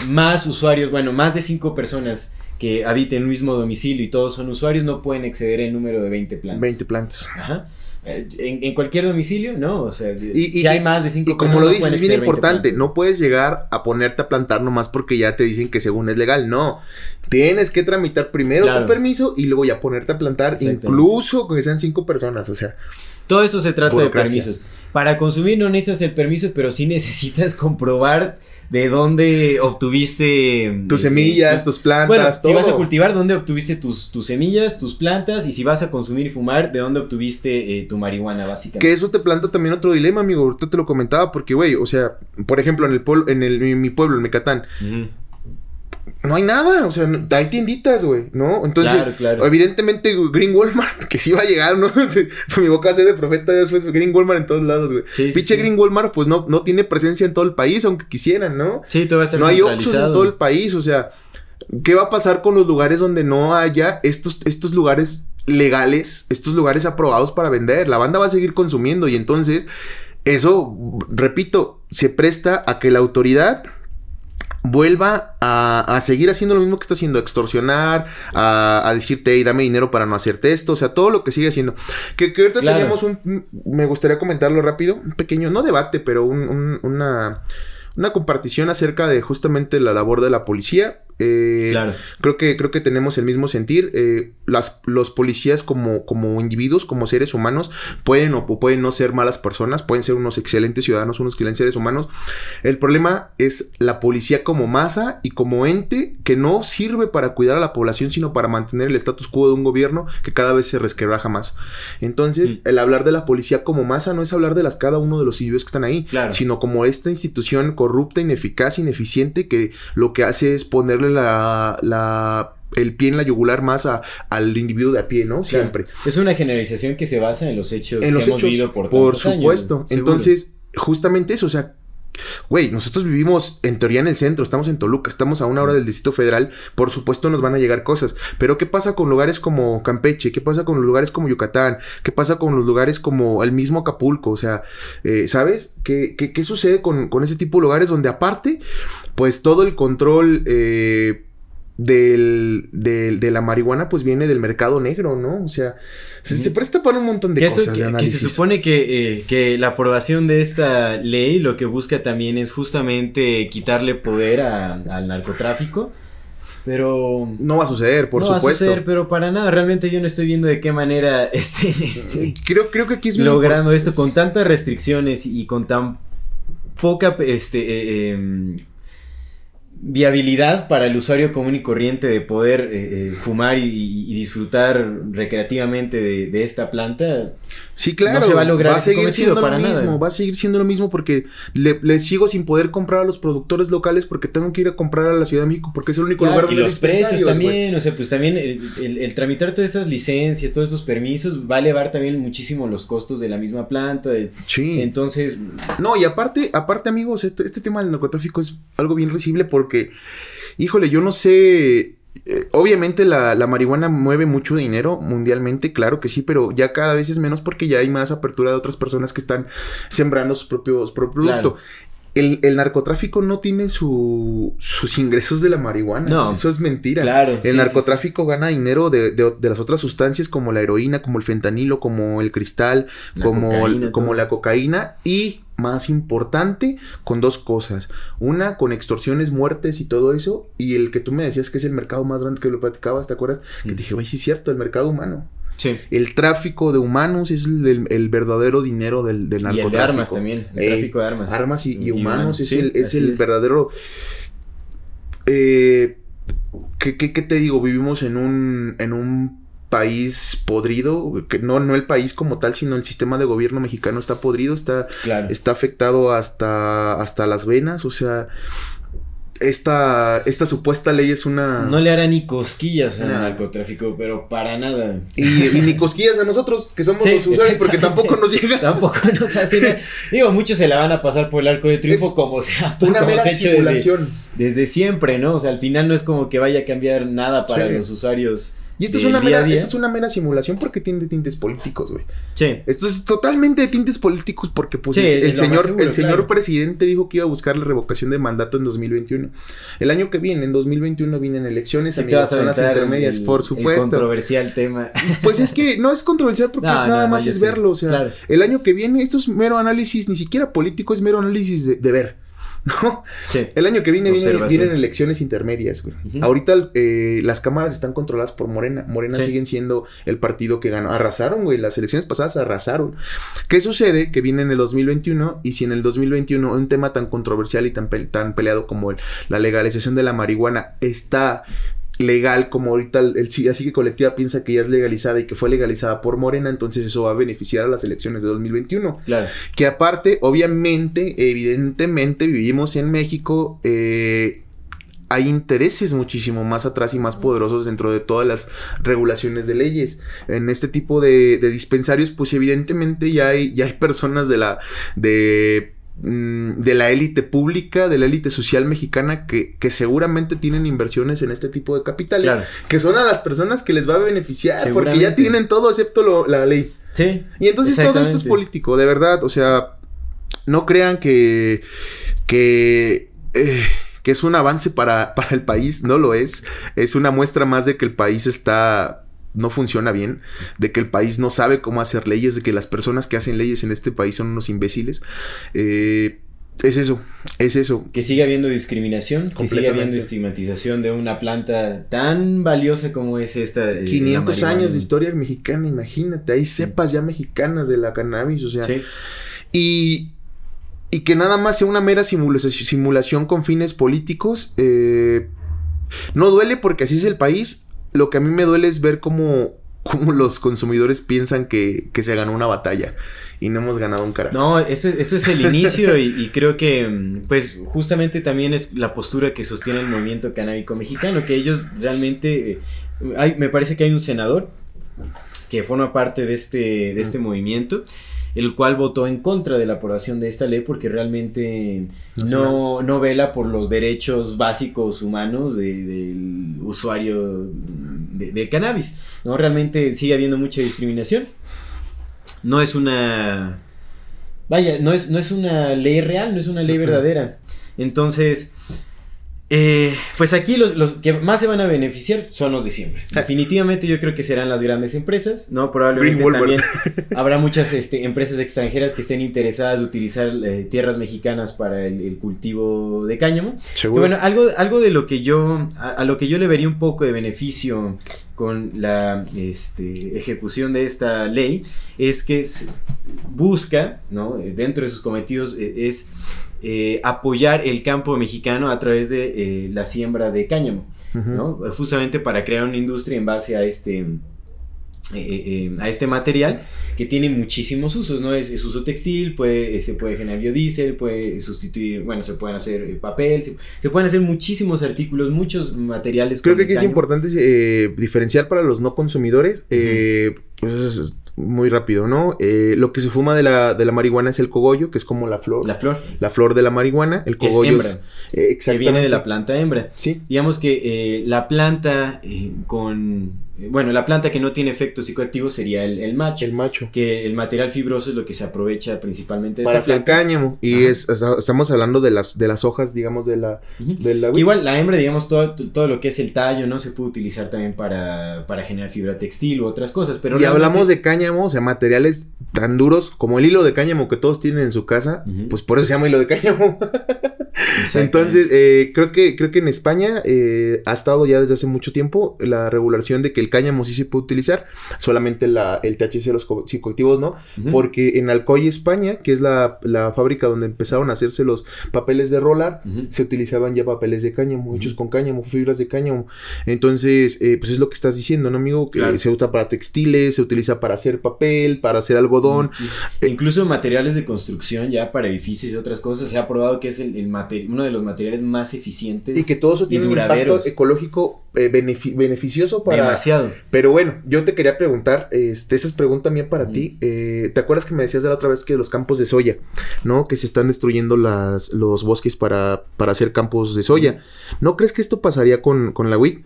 más usuarios, bueno, más de cinco personas que habiten en un mismo domicilio y todos son usuarios, no pueden exceder el número de 20 plantas. 20 plantas. Ajá. Eh, en, cualquier domicilio, ¿no? O sea, y, si hay más de cinco y como lo dices, es bien importante, no puedes llegar a ponerte a plantar nomás porque ya te dicen que según es legal, no. Tienes que tramitar primero tu permiso y luego ya ponerte a plantar, incluso que sean cinco personas, o sea. Todo esto se trata de permisos. Para consumir no necesitas el permiso, pero sí necesitas comprobar de dónde obtuviste tus semillas, tus plantas, bueno, Si vas a cultivar, dónde obtuviste tus, tus semillas, tus plantas, y si vas a consumir y fumar, de dónde obtuviste eh, tu marihuana, básicamente. Que eso te planta también otro dilema, amigo. Ahorita te lo comentaba, porque, güey, o sea, por ejemplo, en el pueblo, en, el, en mi pueblo, en Mecatán, no hay nada, o sea, hay tienditas, güey, ¿no? Entonces, evidentemente Green Walmart, que sí va a llegar, ¿no? Mi boca hace de profeta después, Green Walmart en todos lados, güey. Sí, Pinche Green Walmart, pues no, no tiene presencia en todo el país, aunque quisieran, ¿no? Sí, todo va a ser No hay Oxxos en todo el país, o sea, ¿qué va a pasar con los lugares donde no haya estos, estos lugares legales, estos lugares aprobados para vender? La banda va a seguir consumiendo y entonces, eso, repito, se presta a que la autoridad vuelva a, seguir haciendo lo mismo que está haciendo, extorsionar, a, decirte, hey, dame dinero para no hacerte esto, o sea, todo lo que sigue haciendo. Que, ahorita tenemos un, me gustaría comentarlo rápido, un pequeño, no debate, pero un, una, una compartición acerca de justamente la labor de la policía eh, claro. Creo que, creo que tenemos el mismo sentir. Eh, las, los policías como, como individuos, como seres humanos, pueden o pueden no ser malas personas, pueden ser unos excelentes ciudadanos, unos excelentes seres humanos. El problema es la policía como masa y como ente que no sirve para cuidar a la población, sino para mantener el status quo de un gobierno que cada vez se resquebraja más. Entonces, mm. el hablar de la policía como masa no es hablar de las cada uno de los individuos que están ahí, sino como esta institución corrupta, ineficaz, ineficiente, que lo que hace es ponerle la, la el pie en la yugular más a, al individuo de a pie, ¿no? Siempre. Es una generalización que se basa en los hechos en los hechos, por Por supuesto. Entonces, justamente eso, o sea, Güey, nosotros vivimos en teoría en el centro, estamos en Toluca, estamos a una hora del Distrito Federal, por supuesto nos van a llegar cosas, pero ¿qué pasa con lugares como Campeche? ¿Qué pasa con los lugares como Yucatán? ¿Qué pasa con los lugares como el mismo Acapulco? O sea, eh, ¿sabes? ¿Qué, qué, sucede con, con, ese tipo de lugares donde aparte, pues todo el control... Eh, del, de la marihuana pues viene del mercado negro, ¿no? O sea, se, presta para un montón de cosas. que, se supone que, eh, que, la aprobación de esta ley lo que busca también es justamente quitarle poder al narcotráfico. Pero. No va a suceder, por supuesto. No va a suceder, pero para nada. Realmente yo no estoy viendo de qué manera este, este creo, creo que aquí es logrando esto con tantas restricciones y con tan poca este eh, em, viabilidad para el usuario común y corriente de poder eh, eh, fumar y, disfrutar recreativamente de, esta planta. Sí, claro. No se va a lograr va a seguir siendo para lo nada. mismo, va a seguir siendo lo mismo porque le, le sigo sin poder comprar a los productores locales porque tengo que ir a comprar a la Ciudad de México porque es el único Claro, lugar y donde hay los precios también, o sea, pues también el, el- el tramitar todas estas licencias, todos estos permisos, va a elevar también muchísimo los costos de la misma planta. de- Sí. Entonces, No, y aparte, aparte, amigos, este, este tema del narcotráfico es algo bien risible porque, híjole, yo no sé. Eh, obviamente la, la marihuana mueve mucho dinero mundialmente, claro que sí, pero ya cada vez es menos porque ya hay más apertura de otras personas que están sembrando sus propios propio producto. Claro. El, el narcotráfico no tiene su, sus ingresos de la marihuana. No. Eso es mentira. Claro, El sí, sí, narcotráfico gana dinero de, de- de las otras sustancias como la heroína, como el fentanilo, como el cristal, La como, cocaína, como todo. la cocaína y más importante con dos cosas. Una con extorsiones, muertes y todo eso. Y el que tú me decías que es el mercado más grande que lo platicabas, ¿te acuerdas? Que te Mm. dije, güey, sí es cierto, el mercado humano. Sí. El tráfico de humanos es el, el- el verdadero dinero del, del Y narcotráfico. el de armas también, el tráfico de armas. Armas y, y Y humanos humanos, es sí, el, es así el es. verdadero... Eh, ¿qué, qué, qué te digo? Vivimos en un, en un país podrido, que no, no el país como tal, sino el sistema de gobierno mexicano está podrido, está, Claro. está afectado hasta, hasta las venas, o sea, esta, esta supuesta ley es una... No le hará ni cosquillas al narcotráfico, pero para nada. y, y ni cosquillas a nosotros, que somos Sí, los usuarios, porque tampoco nos llega. Tampoco nos hace. Digo, muchos se la van a pasar por el arco de triunfo, Es como sea. Una como mera se desde, simulación. desde siempre, ¿no? O sea, al final no es como que vaya a cambiar nada para Sí. los usuarios. Y esto es, una mera, esto es una mera simulación porque tiene tintes políticos, güey. Sí. Esto es totalmente de tintes políticos porque pues Sí, el, señor, seguro, el señor presidente dijo que iba a buscar la revocación de mandato en 2021. El año que viene, en 2021, vienen elecciones, son las aventar intermedias, el- por el supuesto. controversial tema. Pues es que no es controversial porque No, es nada no, más es sé, verlo, o sea, claro. el año que viene esto es mero análisis, ni siquiera político, es mero análisis de, de ver. ¿No? Sí. El año que viene vienen elecciones intermedias, güey. Ahorita eh, las cámaras están controladas por Morena. Morena Sí. siguen siendo el partido que ganó. Arrasaron, güey. Las elecciones pasadas arrasaron. ¿Qué sucede? Que viene en el 2021 y si en el 2021 un tema tan controversial y tan, pe- tan peleado como el- la legalización de la marihuana está legal como ahorita el, el sí- así que colectiva piensa que ya es legalizada y que fue legalizada por Morena, entonces eso va a beneficiar a las elecciones de 2021. Claro. Que aparte, obviamente, evidentemente, vivimos en México. eh, hay intereses muchísimo más atrás y más poderosos dentro de todas las regulaciones de leyes. En este tipo de, de dispensarios, pues evidentemente ya hay, ya hay personas de la. de de la élite pública, de la élite social mexicana que, que seguramente tienen inversiones en este tipo de capitales, Claro. que son a las personas que les va a beneficiar, porque ya tienen todo excepto lo- la ley. Sí. Y entonces todo esto es político, de verdad. O sea, no crean que. que. eh, que es un avance para, para el país, no lo es. Es una muestra más de que el país está. No funciona bien, de que el país no sabe cómo hacer leyes, de que las personas que hacen leyes en este país son unos imbéciles. Eh, es eso, es eso. Que sigue habiendo discriminación, que sigue habiendo estigmatización de una planta tan valiosa como es esta. eh, la 500 marihuana. años de historia mexicana, imagínate, hay cepas ya mexicanas de la cannabis, o sea, Sí. Y, y que nada más sea una mera simula- simulación con fines políticos. eh, no duele porque así es el país. Lo que a mí me duele es ver cómo, cómo los consumidores piensan que, que se ganó una batalla y no hemos ganado un carajo. No, esto, esto es el inicio y, y creo que, mm, pues, justamente también es la postura que sostiene el movimiento canábico mexicano, que ellos realmente, eh, hay, me parece que hay un senador que forma parte de este, de este movimiento, el cual votó en contra de la aprobación de esta ley porque realmente no, no vela por los derechos básicos humanos de- del usuario de- del cannabis, ¿no? Realmente sigue habiendo mucha discriminación. No es una... Vaya, no es, no es una ley real, no es una ley verdadera. Entonces, eh, pues aquí los, los que más se van a beneficiar son los de siempre. Definitivamente yo creo que serán las grandes empresas, ¿no? Probablemente también habrá muchas este, empresas extranjeras que estén interesadas de utilizar eh, tierras mexicanas para el, el cultivo de cáñamo. Seguro. bueno, algo, algo de lo que yo, a, a lo que yo le vería un poco de beneficio con la este, ejecución de esta ley es que busca, ¿no? Eh, dentro de sus cometidos eh, es eh, apoyar el campo mexicano a través de eh, la siembra de cáñamo. ¿no? Justamente para crear una industria en base a este eh, eh, a este material que tiene muchísimos usos, ¿no? Es, es uso textil, puede, se puede generar biodiesel, puede sustituir, bueno, se pueden hacer papel, se, se, pueden hacer muchísimos artículos, muchos materiales. Creo que aquí es importante diferenciar para los no consumidores. pues, muy rápido, ¿no? Eh, lo que se fuma de la, de la marihuana es el cogollo, que es como la flor. La flor. La flor de la marihuana. El cogollo es, hembra, que viene de la planta hembra. Sí. Digamos que eh, la planta eh, con bueno, la planta que no tiene efectos psicoactivos sería el, el, macho. El macho. Que el material fibroso es lo que se aprovecha principalmente de Para hacer cáñamo. Y es, estamos hablando de las, de las hojas, digamos, de la... Igual la hembra, digamos, todo, todo lo que es el tallo, ¿no? Se puede utilizar también para, para generar fibra textil u otras cosas. Pero y hablamos de cáñamo, o sea, materiales tan duros como el hilo de cáñamo que todos tienen en su casa. Pues por eso se llama hilo de cáñamo. Entonces, eh, creo, que, creo que en España eh, ha estado ya desde hace mucho tiempo la regulación de que el cáñamo sí se puede utilizar, solamente la, el THC, los psicoactivos no, porque en Alcoy, España, que es la, fábrica donde empezaron a hacerse los papeles de rolar, se utilizaban ya papeles de cáñamo, hechos con cáñamo, fibras de cáñamo. Entonces, eh, pues es lo que estás diciendo, ¿no, amigo? Que se usa para textiles, se utiliza para hacer papel, para hacer algodón. Incluso materiales de construcción, ya para edificios y otras cosas, se ha probado que es el, uno de los materiales más eficientes. Y que todo eso tiene un impacto ecológico eh, beneficioso para... Demasiado. Pero bueno, yo te quería preguntar, este, esa es pregunta mía para ti. Eh, ¿Te acuerdas que me decías de la otra vez que los campos de soya, ¿no? Que se están destruyendo las, los bosques para, para hacer campos de soya. ¿No crees que esto pasaría con, con la WIT?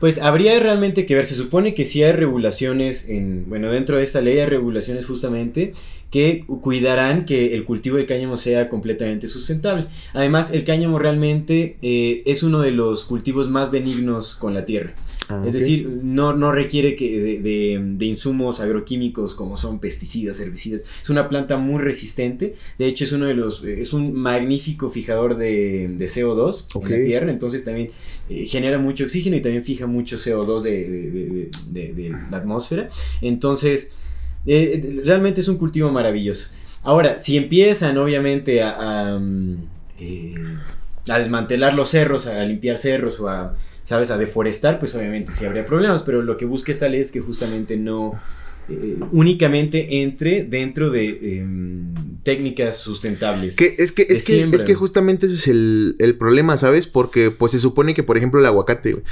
Pues habría realmente que ver, se supone que si hay regulaciones en, bueno, dentro de esta ley hay regulaciones justamente que cuidarán que el cultivo de cáñamo sea completamente sustentable. Además, el cáñamo realmente eh, es uno de los cultivos más benignos con la tierra. Ah, es decir, no, no requiere que de, insumos agroquímicos como son pesticidas, herbicidas. Es una planta muy resistente. De hecho, es uno de los. es un magnífico fijador de, CO2 en la tierra. Entonces también eh, genera mucho oxígeno y también fija mucho CO2 de, la atmósfera. Entonces, eh, realmente es un cultivo maravilloso. Ahora, si empiezan obviamente a, a mm, eh, desmantelar los cerros, a limpiar cerros o a ¿sabes? A deforestar, pues obviamente sí habría problemas, pero lo que busca esta ley es que justamente no eh, únicamente entre dentro de em, técnicas sustentables. Que es que es que, es, que justamente ese es el, problema, ¿sabes? Porque pues se supone que por ejemplo el aguacate,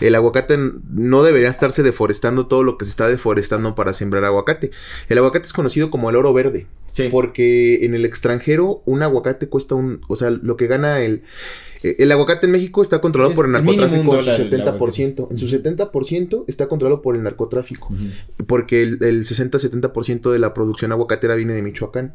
el aguacate no debería estarse deforestando todo lo que se está deforestando para sembrar aguacate. El aguacate es conocido como el oro verde. Sí. Porque en el extranjero un aguacate cuesta un, o sea, lo que gana el el aguacate en México está controlado por el narcotráfico en su 70%. En su 70% está controlado por el narcotráfico. Porque el, 60-70% de la producción aguacatera viene de Michoacán.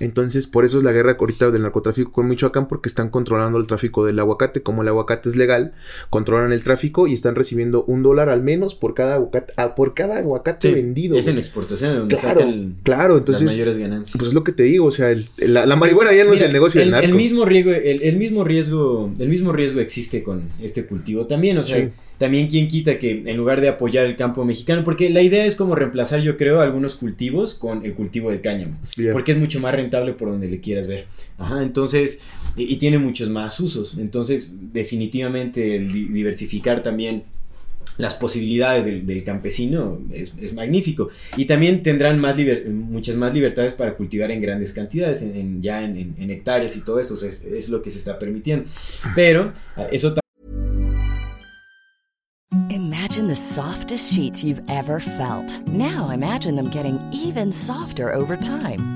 Entonces, por eso es la guerra ahorita del narcotráfico con Michoacán, porque están controlando el tráfico del aguacate. Como el aguacate es legal, controlan el tráfico y están recibiendo un dólar al menos por cada aguacate, ah, por cada aguacate vendido. Es en exportación donde claro, claro, entonces, las mayores ganancias. Pues es lo que te digo, o sea, la, marihuana ya no es el negocio del narco. El mismo riesgo, el mismo riesgo el mismo riesgo existe con este cultivo también, o sea, también quien quita que en lugar de apoyar el campo mexicano, porque la idea es como reemplazar, yo creo, algunos cultivos con el cultivo del cáñamo, porque es mucho más rentable por donde le quieras ver. Ajá, entonces, y, tiene muchos más usos, entonces definitivamente diversificar también las posibilidades del, campesino es, magnífico. Y también tendrán más muchas más libertades para cultivar en grandes cantidades, en, ya en, hectáreas y todo eso, es, es, lo que se está permitiendo. Pero eso Imagine the softest sheets you've ever felt. Now imagine them getting even softer over time.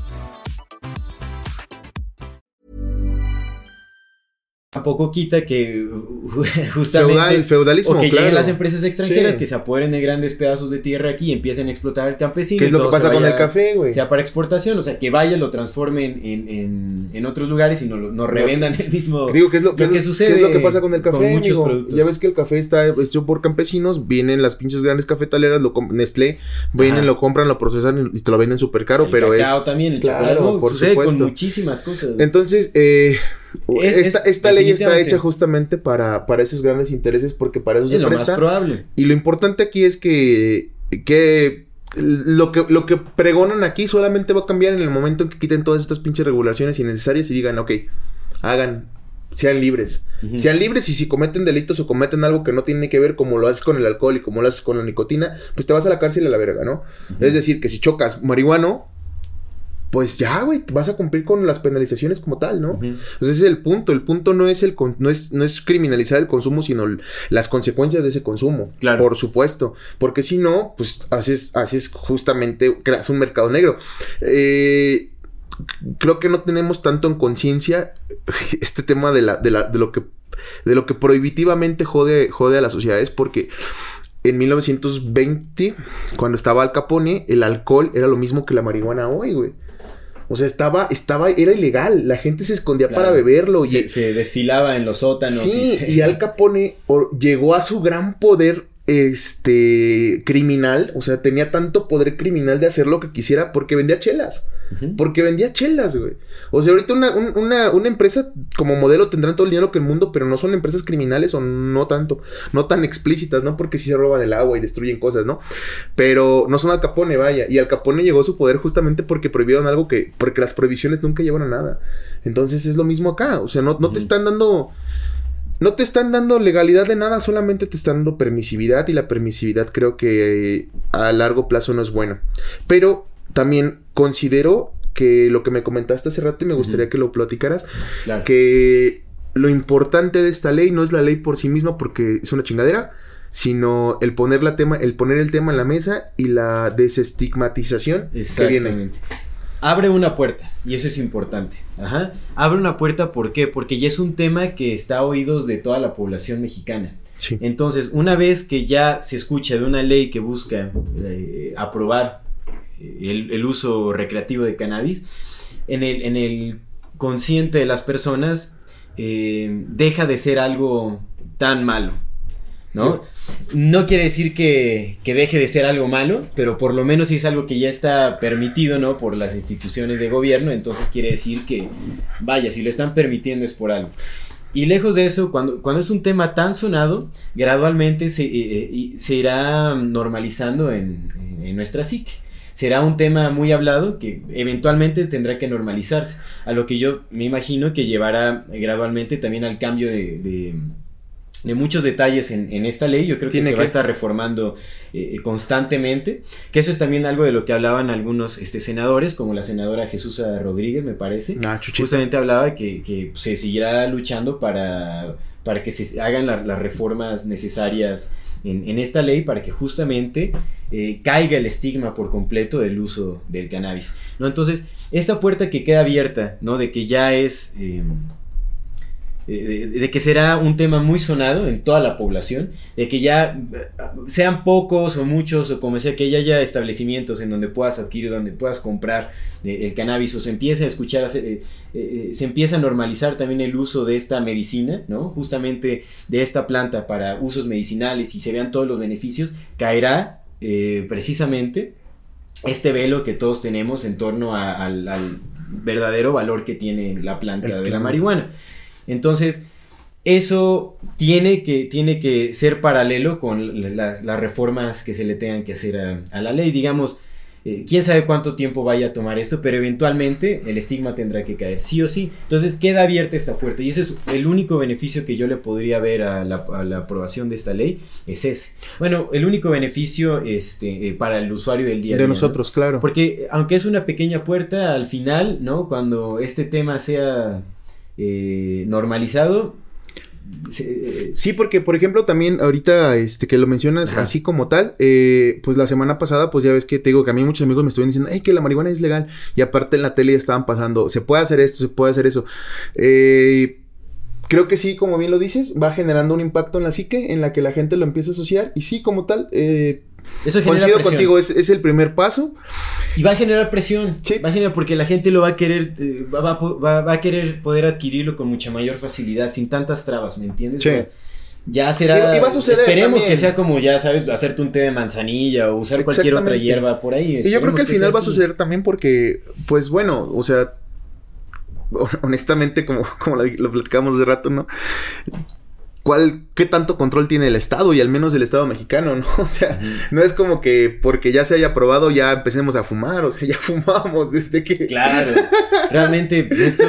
Tampoco quita que justamente Feudal, feudalismo, o que claro. lleguen las empresas extranjeras Sí. que se apoderen de grandes pedazos de tierra aquí y empiecen a explotar al campesino. ¿Qué es lo que pasa con el café, güey? Sea para exportación, o sea, que vaya, lo transformen en, en, en otros lugares y nos, lo- nos revendan el mismo. Digo, ¿qué es lo, qué lo es que qué sucede es lo que pasa con el con café, muchos productos. Ya ves que el café está hecho por campesinos, vienen las pinches grandes cafetaleras, lo Nestlé, vienen, Ajá. lo compran, lo procesan y te lo venden súper caro, el pero es... cacao también, el Claro, chocolate, ¿no? por sucede supuesto. con muchísimas cosas. Entonces, eh, Es- esta, es esta ley está hecha justamente para, para esos grandes intereses porque para eso es se lo más presta. probable. Y lo importante aquí es que, que lo que lo que pregonan aquí solamente va a cambiar en el momento en que quiten todas estas pinches regulaciones innecesarias y digan, ok, hagan, sean libres. Sean libres y si cometen delitos o cometen algo que no tiene que ver como lo haces con el alcohol y como lo haces con la nicotina, pues te vas a la cárcel a la verga, ¿no? Es decir, que si chocas marihuano, pues ya, güey, vas a cumplir con las penalizaciones como tal, ¿no? Entonces ese es el punto. El punto no es el con- no es, no es criminalizar el consumo, sino las consecuencias de ese consumo. Claro. Por supuesto. Porque si no, pues haces, haces justamente, creas un mercado negro. Eh, creo que no tenemos tanto en conciencia este tema de la, de la, de lo que, de lo que prohibitivamente jode, jode a las sociedades, porque en 1920, cuando estaba Al Capone, el alcohol era lo mismo que la marihuana hoy, güey. O sea, estaba, estaba, era ilegal. La gente se escondía Claro. para beberlo. Se, Y, se destilaba en los sótanos. sí, se- y Al Capone llegó a su gran poder este criminal, o sea, tenía tanto poder criminal de hacer lo que quisiera porque vendía chelas. Porque vendía chelas, güey. O sea, ahorita una, un- una, una empresa como modelo tendrán todo el dinero que el mundo, pero no son empresas criminales o no tanto, no tan explícitas, ¿no? Porque sí se roban el agua y destruyen cosas, ¿no? Pero no son Al Capone, vaya. Y Al Capone llegó a su poder justamente porque prohibieron algo que, porque las prohibiciones nunca llevan a nada. Entonces es lo mismo acá. O sea, no, no te están dando. No te están dando legalidad de nada, solamente te están dando permisividad y la permisividad creo que a largo plazo no es bueno. Pero también considero que lo que me comentaste hace rato y me gustaría que lo platicaras, Claro. que lo importante de esta ley no es la ley por sí misma porque es una chingadera, sino el poner la tema, el poner el tema en la mesa y la desestigmatización que viene. Abre una puerta, y eso es importante. Ajá. Abre una puerta, ¿por qué? Porque ya es un tema que está a oídos de toda la población mexicana. Sí. Entonces, una vez que ya se escucha de una ley que busca eh, aprobar eh, el, el uso recreativo de cannabis, en el, en el consciente de las personas eh, deja de ser algo tan malo. ¿No? No quiere decir que, que deje de ser algo malo, pero por lo menos si es algo que ya está permitido, ¿no? Por las instituciones de gobierno, entonces quiere decir que, vaya, si lo están permitiendo es por algo. Y lejos de eso, cuando, cuando es un tema tan sonado, gradualmente se, eh, eh, se irá normalizando en, en- nuestra psique. Será un tema muy hablado que eventualmente tendrá que normalizarse. A lo que yo me imagino que llevará gradualmente también al cambio de- de muchos detalles en, en esta ley. Yo creo que Tiene se va a que- estar reformando eh, constantemente. Que eso es también algo de lo que hablaban algunos este, senadores, como la senadora Jesús Rodríguez, me parece Ah, justamente hablaba que, que se seguirá luchando para, para que se hagan la- las reformas necesarias en, en esta ley para que justamente eh, caiga el estigma por completo del uso del cannabis. ¿no? Entonces, esta puerta que queda abierta, ¿no? De que ya es... eh, de, de que será un tema muy sonado en toda la población, de que ya eh, sean pocos o muchos o como sea, que ya haya establecimientos en donde puedas adquirir, donde puedas comprar eh, el cannabis o se empiece a escuchar, eh, eh, se empieza a normalizar también el uso de esta medicina, ¿no? Justamente de esta planta para usos medicinales y se vean todos los beneficios, caerá eh, precisamente este velo que todos tenemos en torno a- al, al verdadero valor que tiene la planta de la marihuana. Entonces, eso tiene que, tiene que ser paralelo con las, las reformas que se le tengan que hacer a, a la ley. Digamos, eh, quién sabe cuánto tiempo vaya a tomar esto, pero eventualmente el estigma tendrá que caer, sí o sí. Entonces queda abierta esta puerta y ese es el único beneficio que yo le podría ver a la, a la aprobación de esta ley, es ese. Bueno, el único beneficio este, eh, para el usuario del día a De día, ¿no? nosotros, claro. Porque aunque es una pequeña puerta, al final, ¿no? Cuando este tema sea eh, normalizado, se- Sí, porque por ejemplo también ahorita este que lo mencionas Ajá. así como tal, eh, pues la semana pasada pues ya ves que te digo que a mí muchos amigos me estuvieron diciendo, ay que la marihuana es legal y aparte en la tele ya estaban pasando, se puede hacer esto, se puede hacer eso. Eh, creo que sí, como bien lo dices, va generando un impacto en la psique, en la que la gente lo empieza a asociar. Y sí, como tal, eh, Eso genera coincido presión. contigo, es, es el primer paso. Y va a generar presión. Sí. Va a generar porque la gente lo va a querer, eh, va, va va- va a querer poder adquirirlo con mucha mayor facilidad, sin tantas trabas, ¿me entiendes? Sí. O sea, ya será. Y- y va a suceder Esperemos también. que sea como ya, ¿sabes? Hacerte un té de manzanilla o usar cualquier otra hierba por ahí. Y yo creo que al final va a suceder también porque, pues bueno, o sea, honestamente, como, como lo platicamos de rato, ¿no? ¿Cuál, qué tanto control tiene el Estado y al menos el Estado mexicano, ¿no? O sea, no es como que porque ya se haya aprobado ya empecemos a fumar, o sea, ya fumamos desde que... Claro. Realmente, pues, esto.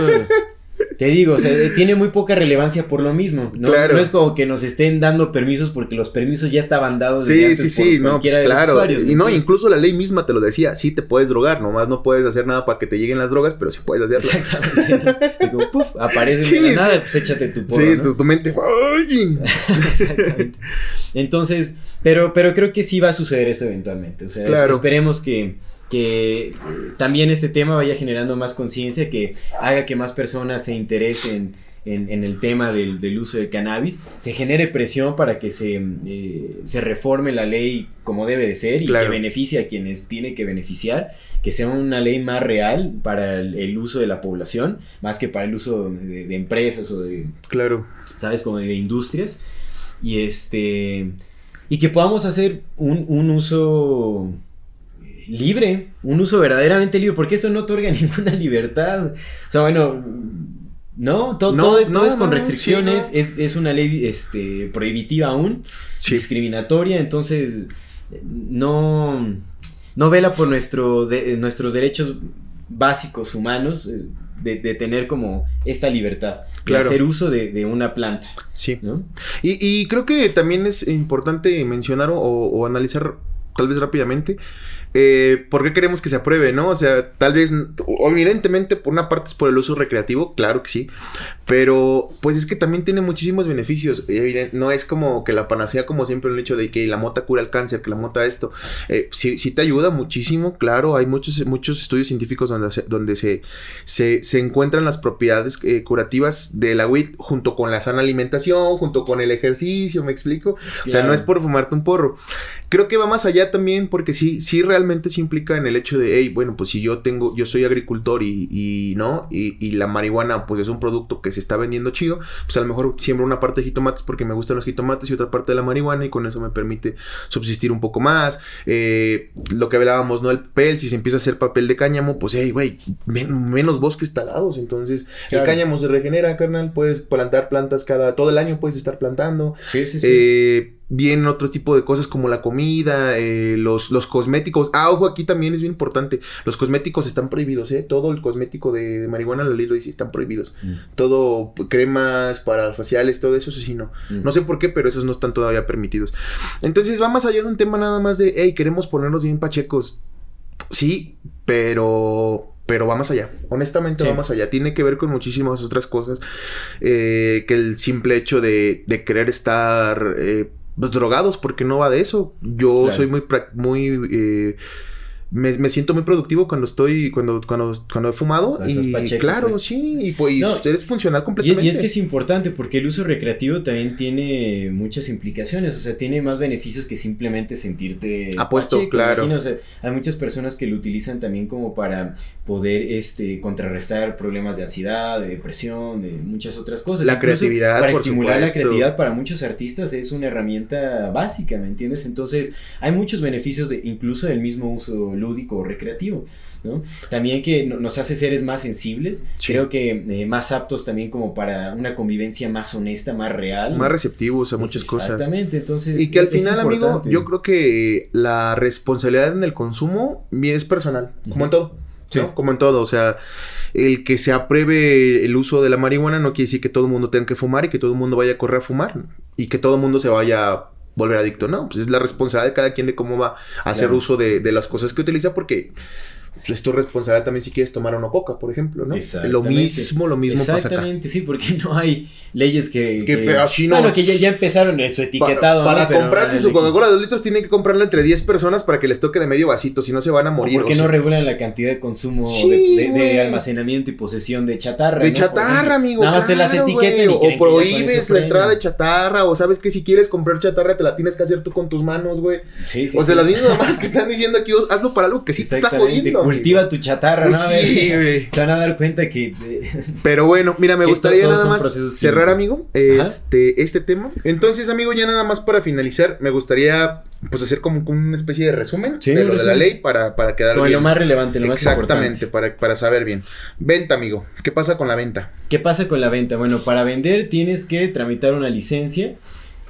Te digo, o sea, tiene muy poca relevancia por lo mismo, ¿no? Claro. No es como que nos estén dando permisos porque los permisos ya estaban dados. desde Sí, antes sí, por sí, no, pues claro. usuarios, y no, ¿me incluso la ley misma te lo decía, sí te puedes drogar, nomás no puedes hacer nada para que te lleguen las drogas, pero sí puedes hacerlo. Exactamente. ¿no? Digo, puf, aparece Sí, la nada, sí. pues échate tu porro, sí, ¿no? tu, tu mente... Exactamente. Entonces, pero, pero creo que sí va a suceder eso eventualmente. O sea, Claro. esperemos que, que también este tema vaya generando más conciencia, que haga que más personas se interesen en, en el tema del, del uso del cannabis, se genere presión para que se, eh, se reforme la ley como debe de ser y Claro. que beneficie a quienes tiene que beneficiar, que sea una ley más real para el, el uso de la población, más que para el uso de, de empresas o de, Claro. ¿sabes? Como de industrias. Y este. Y que podamos hacer un, un uso libre, un uso verdaderamente libre, porque esto no otorga ninguna libertad. O sea, bueno, no, todo, No, todo, es- no, todo es con restricciones, sí, es, es una ley este, prohibitiva aún, Sí. discriminatoria, entonces no, no vela por nuestro de- nuestros derechos básicos humanos eh, de, de tener como esta libertad, Claro. de hacer uso de, de una planta, Sí. ¿no? Y, y creo que también es importante mencionar o, o analizar tal vez rápidamente eh, por qué queremos que se apruebe, ¿no? O sea, tal vez, evidentemente, por una parte es por el uso recreativo, claro que sí, pero pues es que también tiene muchísimos beneficios. No es como que la panacea, como siempre, el hecho de que la mota cura el cáncer, que la mota esto. Eh, sí, sí te ayuda muchísimo, claro, hay muchos, muchos estudios científicos donde se, donde se, se, se encuentran las propiedades eh, curativas de la weed junto con la sana alimentación, junto con el ejercicio, ¿me explico? O sea, no es por fumarte un porro. Creo que va más allá también porque sí, sí realmente se implica en el hecho de, hey, bueno, pues si yo tengo, yo soy agricultor y, y no, y, y la marihuana pues es un producto que se está vendiendo chido, pues a lo mejor siembro una parte de jitomates porque me gustan los jitomates y otra parte de la marihuana y con eso me permite subsistir un poco más. Eh, lo que hablábamos, ¿no? El papel, si se empieza a hacer papel de cáñamo, pues, hey, güey, men- menos bosques talados, entonces Claro. el cáñamo se regenera, carnal, puedes plantar plantas cada, todo el año puedes estar plantando. Sí, sí, sí. Eh, vienen otro tipo de cosas como la comida, eh, los, los cosméticos. Ah, ojo, aquí también es bien importante. Los cosméticos están prohibidos, ¿eh? Todo el cosmético de, de marihuana, la ley lo dice, están prohibidos. Mm. Todo, cremas para faciales, todo eso, eso sí no. Mm. No sé por qué, pero esos no están todavía permitidos. Entonces va más allá de un tema nada más de, hey, queremos ponernos bien pachecos. Sí, pero... Pero va más allá. Honestamente Sí. va más allá. Tiene que ver con muchísimas otras cosas. eh, que el simple hecho de, de querer estar eh, pues, drogados, porque no va de eso. Yo Claro. soy muy... muy eh, me, me siento muy productivo cuando estoy... Cuando, cuando, cuando he fumado. Cuando Y pacheco, claro, pues. sí. Y pues No, eres funcional completamente. y es que es importante porque el uso recreativo también tiene muchas implicaciones, o sea, tiene más beneficios que simplemente sentirte Apuesto, claro. imagino, o sea, hay muchas personas que lo utilizan también como para poder este contrarrestar problemas de ansiedad, de depresión, de muchas otras cosas. La Incluso creatividad, para por estimular la creatividad para muchos artistas es una herramienta básica, ¿me entiendes? Entonces, hay muchos beneficios de incluso del mismo uso lúdico o recreativo. ¿no? También que no- nos hace seres más sensibles, Sí. creo que eh, más aptos también como para una convivencia más honesta, más real. Más receptivos a muchas cosas. Exactamente, entonces. Y que al final, amigo, yo creo que la responsabilidad en el consumo es personal, como en todo. Sí. ¿no? Como en todo, o sea, el que se apruebe el uso de la marihuana no quiere decir que todo el mundo tenga que fumar y que todo el mundo vaya a correr a fumar y que todo el mundo se vaya a volver adicto, no, pues es la responsabilidad de cada quien de cómo va a hacer Claro. uso de, de las cosas que utiliza porque es tu responsabilidad también si quieres tomar una coca, por ejemplo, ¿no? Lo mismo, lo mismo pasa acá. Exactamente, sí, porque no hay leyes que... Que pe- así no- Bueno, que ya, ya empezaron eso etiquetado. Para, ¿no? para comprarse su Coca-Cola de 2 litros tienen que comprarlo entre 10 personas para que les toque de medio vasito, si no se van a morir. ¿Por qué o no regulan la cantidad de consumo Sí, de, de- de güey. almacenamiento y posesión de chatarra? De chatarra, amigo. Nada más te las creen O que prohíbes la entrada de chatarra. O sabes que si quieres comprar chatarra te la tienes que hacer tú con tus manos, güey. Sí, sí, o sea, las mismas mamás que están diciendo aquí, "Os- hazlo para algo que sí te está Exactamente, Cultiva amigo". tu chatarra, ¿no? Sí, güey. Se van a dar cuenta que... eh, Pero bueno, mira, me gustaría nada más cerrar, amigo, Ajá. este, este tema. Entonces, amigo, ya nada más para finalizar, me gustaría pues hacer como una especie de resumen Sí, de lo de la ley para, para quedar Como bien. lo más relevante, lo más Exactamente, importante. para, para saber bien. Venta, amigo. ¿Qué pasa con la venta? ¿Qué pasa con la venta? Bueno, para vender tienes que tramitar una licencia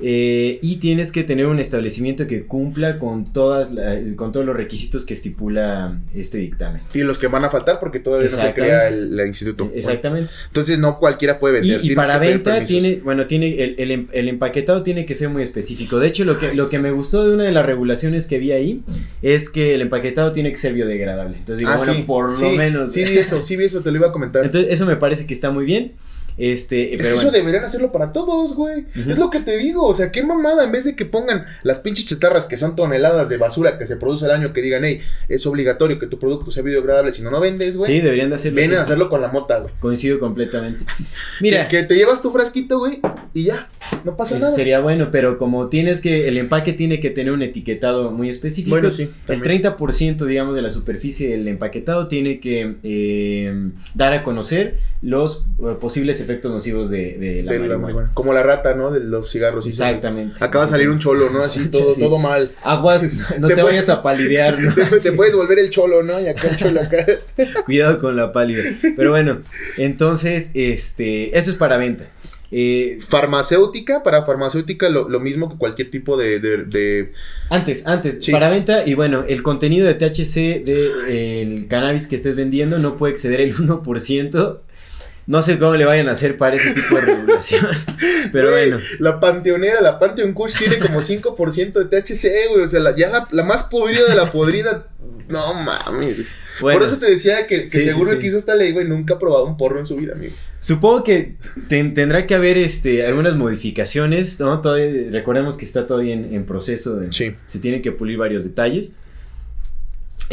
eh, y tienes que tener un establecimiento que cumpla con todas la- con todos los requisitos que estipula este dictamen. Y los que van a faltar porque todavía no se crea el, el instituto. Bueno, Exactamente. entonces no cualquiera puede vender. y para venta tiene, bueno, tiene el, el em- el empaquetado tiene que ser muy específico. De hecho, lo que, lo que me gustó de una de las regulaciones que vi ahí es que el empaquetado tiene que ser biodegradable. Entonces digo, Ah, bueno, sí, por sí, lo menos. Sí, vi eso, sí vi eso, te lo iba a comentar. Entonces, eso me parece que está muy bien. Este, Es pero que eso deberían hacerlo para todos, güey. Es lo que te digo. O sea, qué mamada. En vez de que pongan las pinches chatarras que son toneladas de basura que se produce al año, que digan, hey, es obligatorio que tu producto sea biodegradable, si no, no vendes, güey. Sí, deberían de hacerlo. Así. a hacerlo con la mota, güey. Coincido completamente. Mira, Que, que te llevas tu frasquito, güey, y ya. No pasa eso nada. sería bueno, pero como tienes que, el empaque tiene que tener un etiquetado muy específico. Bueno, sí, El también. 30% digamos de la superficie del empaquetado tiene que eh, dar a conocer los eh, posibles efectos nocivos de, de la De la marihuana. marihuana. Como la rata, ¿no? De los cigarros. Exactamente. Acaba de salir un cholo, ¿no? Así todo, Sí. todo mal. Aguas, no Te vayas a palidear, ¿no? Te, puedes volver el cholo, ¿no? Y acá el cholo acá. Cuidado con la pálida. Pero bueno, entonces, este, eso es para venta. Eh, Farmacéutica, para farmacéutica lo, lo mismo que cualquier tipo de, de, de- Antes, antes, Sí. para venta, y bueno, el contenido de THC del cannabis que estés vendiendo no puede exceder el 1%. No sé cómo le vayan a hacer para ese tipo de regulación. Pero bueno, La panteonera, la Pantheon Kush tiene como 5% de THC, güey. O sea, la- ya la, la más podrida de la podrida. No mames. bueno Por eso te decía que, que Sí, sí, seguro sí. el que hizo esta ley, güey, nunca ha probado un porro en su vida, amigo. supongo que ten- tendrá que haber este, algunas modificaciones, ¿no? Todavía, recordemos que está todavía en, en proceso, de- Sí. se tienen que pulir varios detalles.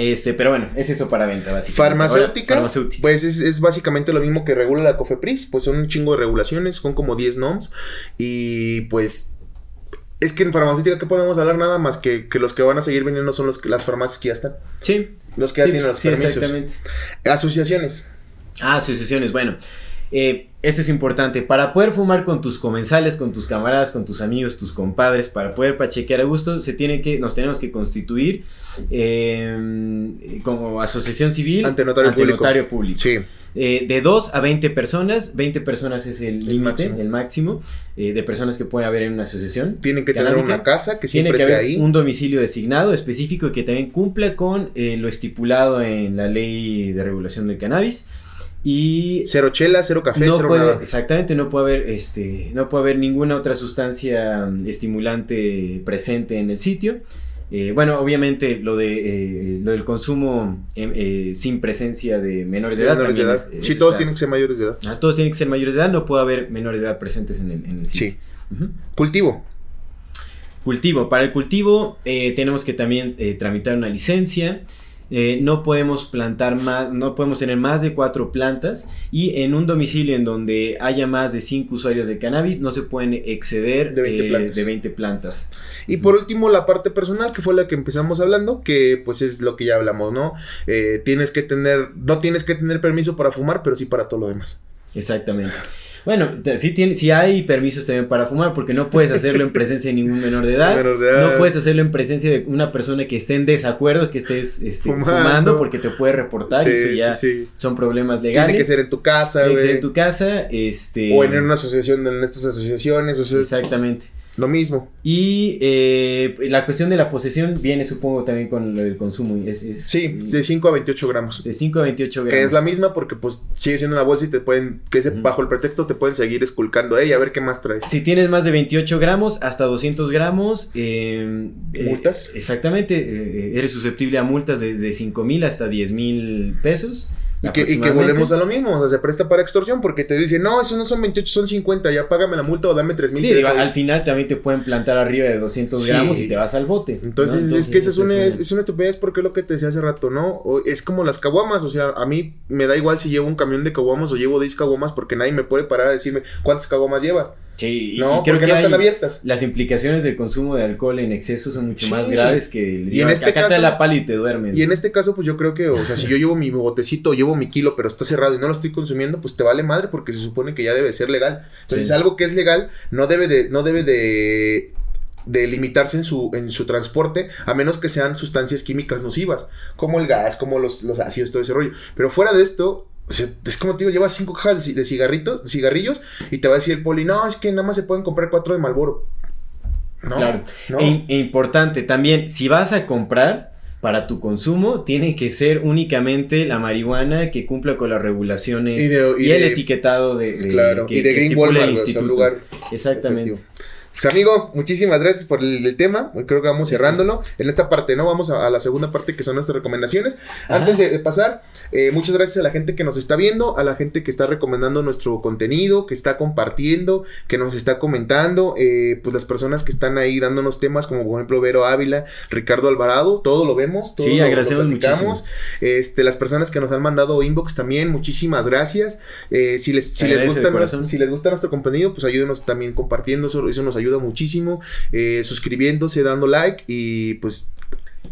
Este, pero bueno, es eso para venta, básicamente. Farmacéutica, Ahora, farmacéutica. pues es, es básicamente lo mismo que regula la COFEPRIS, pues son un chingo de regulaciones, son como 10 NOMS y pues es que en farmacéutica que podemos hablar nada más que, que los que van a seguir vendiendo son los que, las farmacias que ya están, Sí, los que ya sí, tienen los sí, permisos. exactamente. Asociaciones. Ah, asociaciones. Bueno, eh, esto es importante. Para poder fumar con tus comensales, con tus camaradas, con tus amigos, tus compadres, para poder pachequear a gusto, se tiene que, nos tenemos que constituir eh, como asociación civil Ante notario público. notario público. Sí. Eh, de 2 a 20 personas, 20 personas es el límite, máximo. el máximo eh, de personas que puede haber en una asociación. Tienen que tener una casa que Tiene siempre que sea haber ahí. un domicilio designado específico y que también cumpla con eh, lo estipulado en la ley de regulación del cannabis. Y Cero chela, cero café, no cero puede, nada. exactamente, no puede haber este, no puede haber ninguna otra sustancia mm, estimulante presente en el sitio. Eh, bueno, obviamente lo de eh, lo del consumo em, eh, sin presencia de menores de edad. Menores de edad. es- sí, todos está- tienen que ser mayores de edad. Ah, todos tienen que ser mayores de edad, no puede haber menores de edad presentes en el, en el sitio. Sí. Cultivo. Cultivo. Para el cultivo tenemos que también tramitar una licencia. Eh, no podemos plantar más, no podemos tener más de cuatro plantas y en un domicilio en donde haya más de cinco usuarios de cannabis no se pueden exceder De 20 eh, plantas. de 20 plantas. Y por último, la parte personal, que fue la que empezamos hablando, que pues es lo que ya hablamos, ¿no? Eh, tienes que tener, no tienes que tener permiso para fumar, pero sí para todo lo demás. Exactamente. Bueno, sí, tiene, sí hay permisos también para fumar, porque no puedes hacerlo en presencia de ningún menor de edad. Menor de edad. No puedes hacerlo en presencia de una persona que esté en desacuerdo, que estés este, Fumando. fumando. porque te puede reportar y eso ya sí, sí. son problemas legales. Tiene que ser en tu casa, Tiene que ser güey. en tu casa, este... O en una asociación, en estas asociaciones, o sea, Exactamente. Lo mismo. Y eh, la cuestión de la posesión viene, supongo, también con del consumo. Es, es- Sí, de 5 a 28 gramos. de 5 a 28 gramos. Que es la misma porque pues sigue siendo una bolsa y te pueden, que bajo el pretexto te pueden seguir esculcando, ey, a ver qué más traes. Si tienes más de 28 gramos, hasta 200 gramos. eh, eh, ¿Multas? exactamente. eres susceptible a multas desde 5 mil hasta 10 mil pesos. Y que, y que volvemos a lo mismo, o sea, se presta para extorsión porque te dicen, no, esos no son 28, son 50, ya págame la multa o dame 3 mil. Sí, al final también te pueden plantar arriba de 200 Sí. gramos y te vas al bote. ¿no? Entonces, es que esa es una, es, es una estupidez porque es lo que te decía hace rato, ¿no? O es como las caguamas, o sea, a mí me da igual si llevo un camión de caguamas o llevo 10 caguamas porque nadie me puede parar a decirme cuántas caguamas llevas. Sí, y- No, y creo porque que no están abiertas. Las implicaciones del consumo de alcohol en exceso son mucho Sí. más graves que el Y en este acá caso- la pala y te duermes. Y en este caso, pues yo creo que, o sea, si yo llevo mi botecito, llevo mi kilo, pero está cerrado y no lo estoy consumiendo, pues te vale madre porque se supone que ya debe ser legal. Entonces, Sí. algo que es legal no debe de, no debe de, de limitarse en su, en su transporte, a menos que sean sustancias químicas nocivas, como el gas, como los, los ácidos, todo ese rollo. Pero fuera de esto, o sea, es como te digo, llevas cinco cajas de, ci- de cigarritos, de cigarrillos, y te va a decir el poli, no, es que nada más se pueden comprar cuatro de Malboro. No, Claro. no. E, e importante también, si vas a comprar para tu consumo, tiene que ser únicamente la marihuana que cumpla con las regulaciones Y y, de- y el de- etiquetado de, de- Claro, que- y de Green el o sea, un lugar Exactamente. Efectivo. Pues amigo, muchísimas gracias por el, el tema. Creo que vamos cerrándolo. En esta parte, ¿no? Vamos a, a la segunda parte que son nuestras recomendaciones. Ajá. Antes de, de pasar, eh, muchas gracias a la gente que nos está viendo, a la gente que está recomendando nuestro contenido, que está compartiendo, que nos está comentando, eh, pues las personas que están ahí dándonos temas, como por ejemplo Vero Ávila, Ricardo Alvarado, todo lo vemos, todo Sí, lo- lo, agradecemos platicamos. Este, las personas que nos han mandado inbox también, muchísimas gracias. Eh, si les, si les gusta si les gusta nuestro contenido, pues ayúdenos también compartiendo, eso, eso nos ayuda muchísimo, eh, suscribiéndose, dando like y pues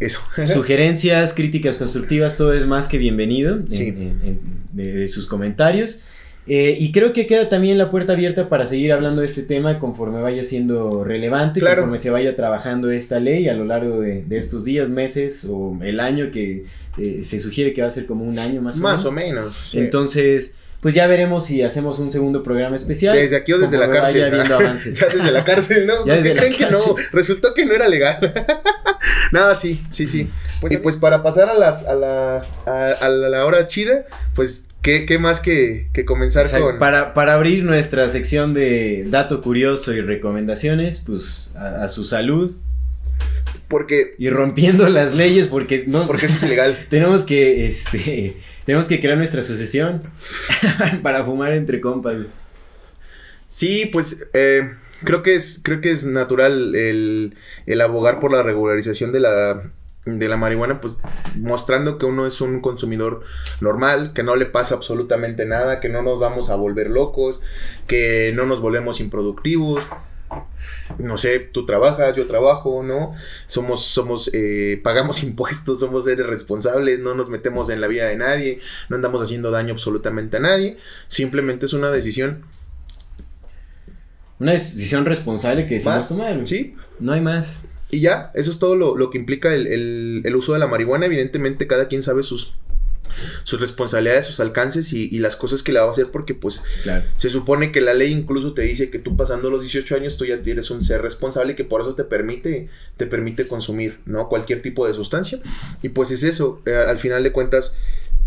eso. Sugerencias, críticas constructivas, todo es más que bienvenido en- Sí. en- en- de, de sus comentarios. Eh, y creo que queda también la puerta abierta para seguir hablando de este tema conforme vaya siendo relevante, Claro. conforme se vaya trabajando esta ley a lo largo de, de estos días, meses o el año que eh, se sugiere que va a ser como un año más o Más menos. o menos. sí. Entonces, pues ya veremos si hacemos un segundo programa especial. desde aquí o desde la cárcel. vaya viendo avances. ya desde la cárcel, ¿no? Ya ¿Por qué desde la creen que no? cárcel. Resultó que no era legal. Nada, sí, sí, sí. y pues para pasar a las a la, a, a la hora chida, pues qué, qué más que, que comenzar O sea, con para, para abrir nuestra sección de dato curioso y recomendaciones, pues a, a su salud porque y rompiendo las leyes porque no porque esto es ilegal. tenemos que este tenemos que crear nuestra asociación para fumar entre compas. Sí, pues eh, creo que es creo que es natural el, el abogar por la regularización de la de la marihuana, pues mostrando que uno es un consumidor normal, que no le pasa absolutamente nada, que no nos vamos a volver locos, que no nos volvemos improductivos. No sé, tú trabajas, yo trabajo, ¿no? Somos, somos, eh, pagamos impuestos, somos seres responsables, no nos metemos en la vida de nadie, no andamos haciendo daño absolutamente a nadie. Simplemente es una decisión Una decisión responsable que decimos tomar. Sí, No hay más. Y ya, eso es todo lo, lo que implica el, el- el uso de la marihuana. Evidentemente, cada quien sabe sus, sus responsabilidades, sus alcances y, y las cosas que le va a hacer, porque pues Claro. se supone que la ley incluso te dice que tú pasando los 18 años tú ya eres un ser responsable y que por eso te permite, te permite consumir, ¿no? Cualquier tipo de sustancia. Y pues es eso, eh, al final de cuentas,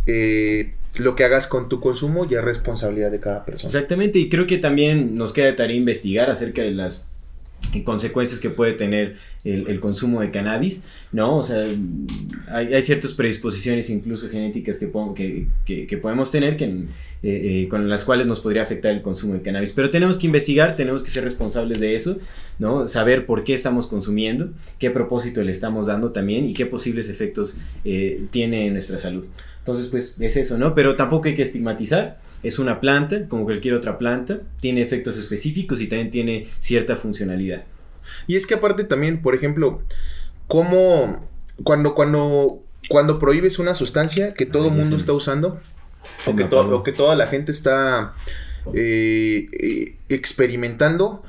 eh, lo que hagas con tu consumo ya es responsabilidad de cada persona. Exactamente, y creo que también nos queda tarea investigar acerca de las consecuencias que puede tener el, consumo de cannabis, ¿no? O sea, hay, ciertas predisposiciones incluso genéticas que podemos tener que, eh, eh, con las cuales nos podría afectar el consumo de cannabis. Pero tenemos que investigar, tenemos que ser responsables de eso, ¿no? Saber por qué estamos consumiendo, qué propósito le estamos dando también y qué posibles efectos eh, tiene en nuestra salud. Entonces, pues es eso, ¿no? Pero tampoco hay que estigmatizar. Es una planta, como cualquier otra planta, tiene efectos específicos y también tiene cierta funcionalidad. Y es que aparte también, por ejemplo, cómo cuando cuando cuando prohíbes una sustancia que todo el mundo está usando o que, to- apagó. o que toda la gente está eh, eh, experimentando,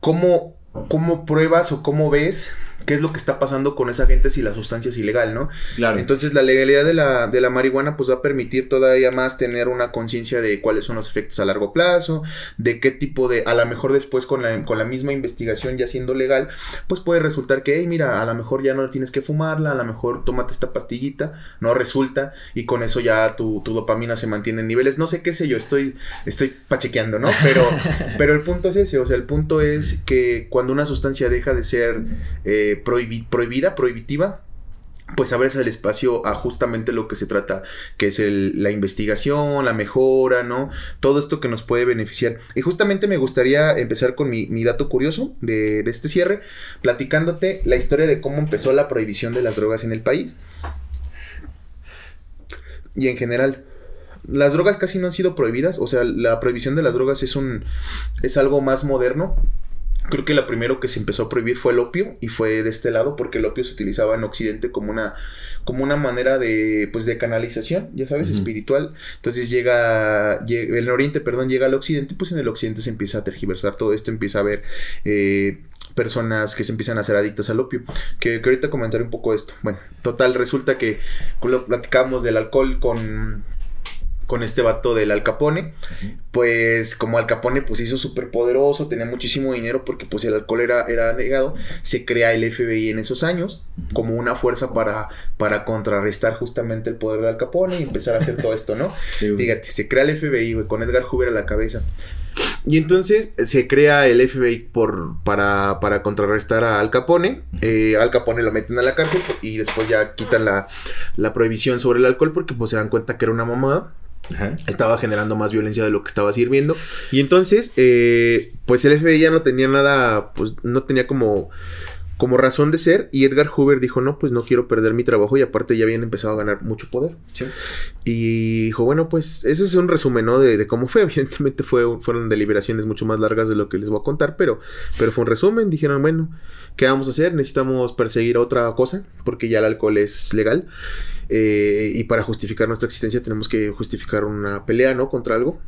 cómo cómo pruebas o cómo ves qué es lo que está pasando con esa gente si la sustancia es ilegal, ¿no? Claro. Entonces la legalidad de la, de la marihuana pues va a permitir todavía más tener una conciencia de cuáles son los efectos a largo plazo, de qué tipo de, a lo mejor después con la, con la misma investigación ya siendo legal, pues puede resultar que, hey, mira, a lo mejor ya no tienes que fumarla, a lo mejor tómate esta pastillita, no resulta, y con eso ya tu, tu dopamina se mantiene en niveles, no sé qué sé yo, estoy, estoy pachequeando, ¿no? Pero, pero el punto es ese, o sea, el punto es que cuando una sustancia deja de ser... Eh, prohibida, prohibitiva, pues abres el espacio a justamente lo que se trata, que es la investigación, la mejora, ¿no? Todo esto que nos puede beneficiar. Y justamente me gustaría empezar con mi, dato curioso de, de, este cierre, platicándote la historia de cómo empezó la prohibición de las drogas en el país. Y en general. Las drogas casi no han sido prohibidas, o sea, la prohibición de las drogas es un es algo más moderno, Creo que lo primero que se empezó a prohibir fue el opio y fue de este lado porque el opio se utilizaba en Occidente como una, como una manera de, pues, de canalización, ya sabes, espiritual. Entonces llega, llega, el Oriente, perdón, llega al Occidente, pues en el Occidente se empieza a tergiversar todo esto, empieza a haber eh, personas que se empiezan a hacer adictas al opio. Que, que ahorita comentaré un poco esto. Bueno, total, resulta que lo platicamos del alcohol con con este vato del Al Capone. Pues como Al Capone pues hizo súper poderoso, tenía muchísimo dinero porque pues el alcohol era, era negado, se crea el FBI en esos años como una fuerza para, para contrarrestar justamente el poder de Al Capone y empezar a hacer todo esto, ¿no? Fíjate, se crea el FBI, con Edgar Hoover a la cabeza. Y entonces se crea el FBI por, para, para contrarrestar a Al Capone. Eh, Al Capone lo meten a la cárcel y después ya quitan la, la prohibición sobre el alcohol porque pues se dan cuenta que era una mamada. Estaba generando más violencia de lo que estaba sirviendo. Y entonces, eh, pues el FBI ya no tenía nada, pues no tenía como, como razón de ser. Y Edgar Hoover dijo, no, pues no quiero perder mi trabajo. Y aparte ya habían empezado a ganar mucho poder. Y dijo, bueno, pues ese es un resumen, ¿no? De, cómo fue. Evidentemente fue, fueron deliberaciones mucho más largas de lo que les voy a contar. Pero, pero fue un resumen. Dijeron, bueno, ¿qué vamos a hacer? Necesitamos perseguir otra cosa. Porque ya el alcohol es legal. Eh, y para justificar nuestra existencia tenemos que justificar una pelea, ¿no? Contra algo.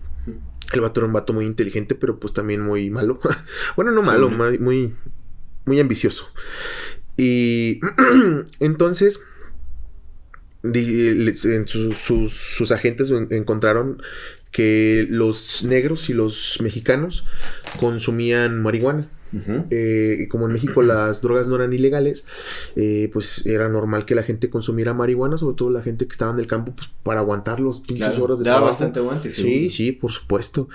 El vato era un vato muy inteligente, pero pues también muy malo. bueno, no malo, muy, muy ambicioso. Y entonces, en sus agentes encontraron que los negros y los mexicanos consumían marihuana. Eh, como en México las drogas no eran ilegales, eh, pues era normal que la gente consumiera marihuana, sobre todo la gente que estaba en el campo, pues para aguantar los pinches horas de trabajo. bastante aguante, Sí, sí, por supuesto.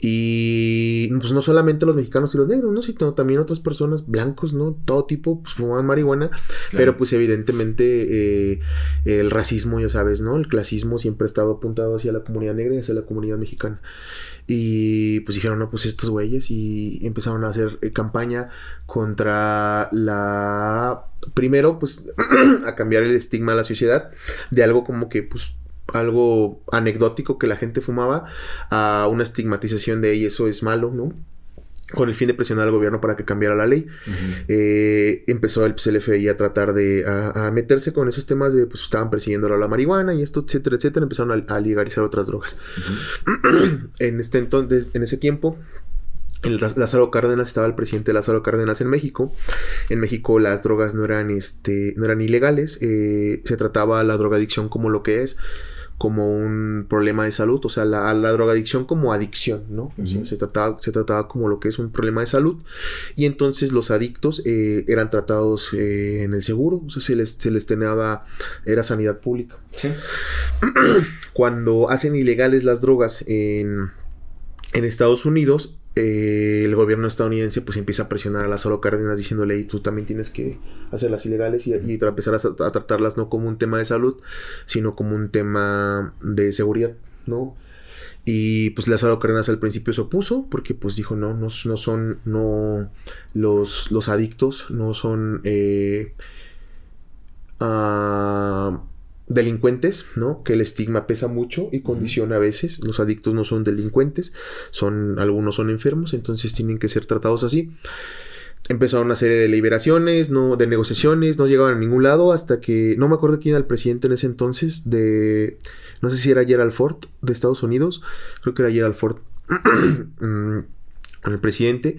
Y pues no solamente los mexicanos y los negros, ¿no? Sino también otras personas blancos, ¿no? Todo tipo, pues fumaban marihuana, pero pues evidentemente eh, el racismo, ya sabes, ¿no? El clasismo siempre ha estado apuntado hacia la comunidad negra y hacia la comunidad mexicana. Y pues dijeron, no, pues estos güeyes y empezaron a hacer eh, campaña contra la... Primero, pues a cambiar el estigma a la sociedad de algo como que, pues, algo anecdótico que la gente fumaba a una estigmatización de, eso es malo, ¿no? Con el fin de presionar al gobierno para que cambiara la ley. Eh, empezó el, CLFI a tratar de a, meterse con esos temas de pues estaban persiguiendo la marihuana y esto, etcétera, etcétera. Empezaron a, legalizar otras drogas. en este entonces, en ese tiempo, el Lázaro Cárdenas estaba el presidente Lázaro Cárdenas en México. En México las drogas no eran, este, no eran ilegales. Eh, se trataba la drogadicción como lo que es como un problema de salud, o sea, la, la drogadicción como adicción, ¿no? se, trataba, se trataba como lo que es un problema de salud y entonces los adictos eh, eran tratados eh, en el seguro, o sea, se les, se les tenía, era sanidad pública. Sí. Cuando hacen ilegales las drogas en, en Estados Unidos, eh, el gobierno estadounidense pues empieza a presionar a solo Cárdenas diciéndole, y tú también tienes que hacerlas ilegales y, empezar a, tratarlas no como un tema de salud, sino como un tema de seguridad, ¿no? Y pues Lázaro Cárdenas al principio se opuso porque pues dijo, no, no, no son, no, los, los adictos no son... Eh, ah, delincuentes, ¿no? Que el estigma pesa mucho y condiciona a veces. Los adictos no son delincuentes, son algunos son enfermos, entonces tienen que ser tratados así. Empezaron una serie de liberaciones, no, de negociaciones, no llegaban a ningún lado hasta que no me acuerdo quién era el presidente en ese entonces de no sé si era Gerald Ford de Estados Unidos, creo que era Gerald Ford. Mm, el presidente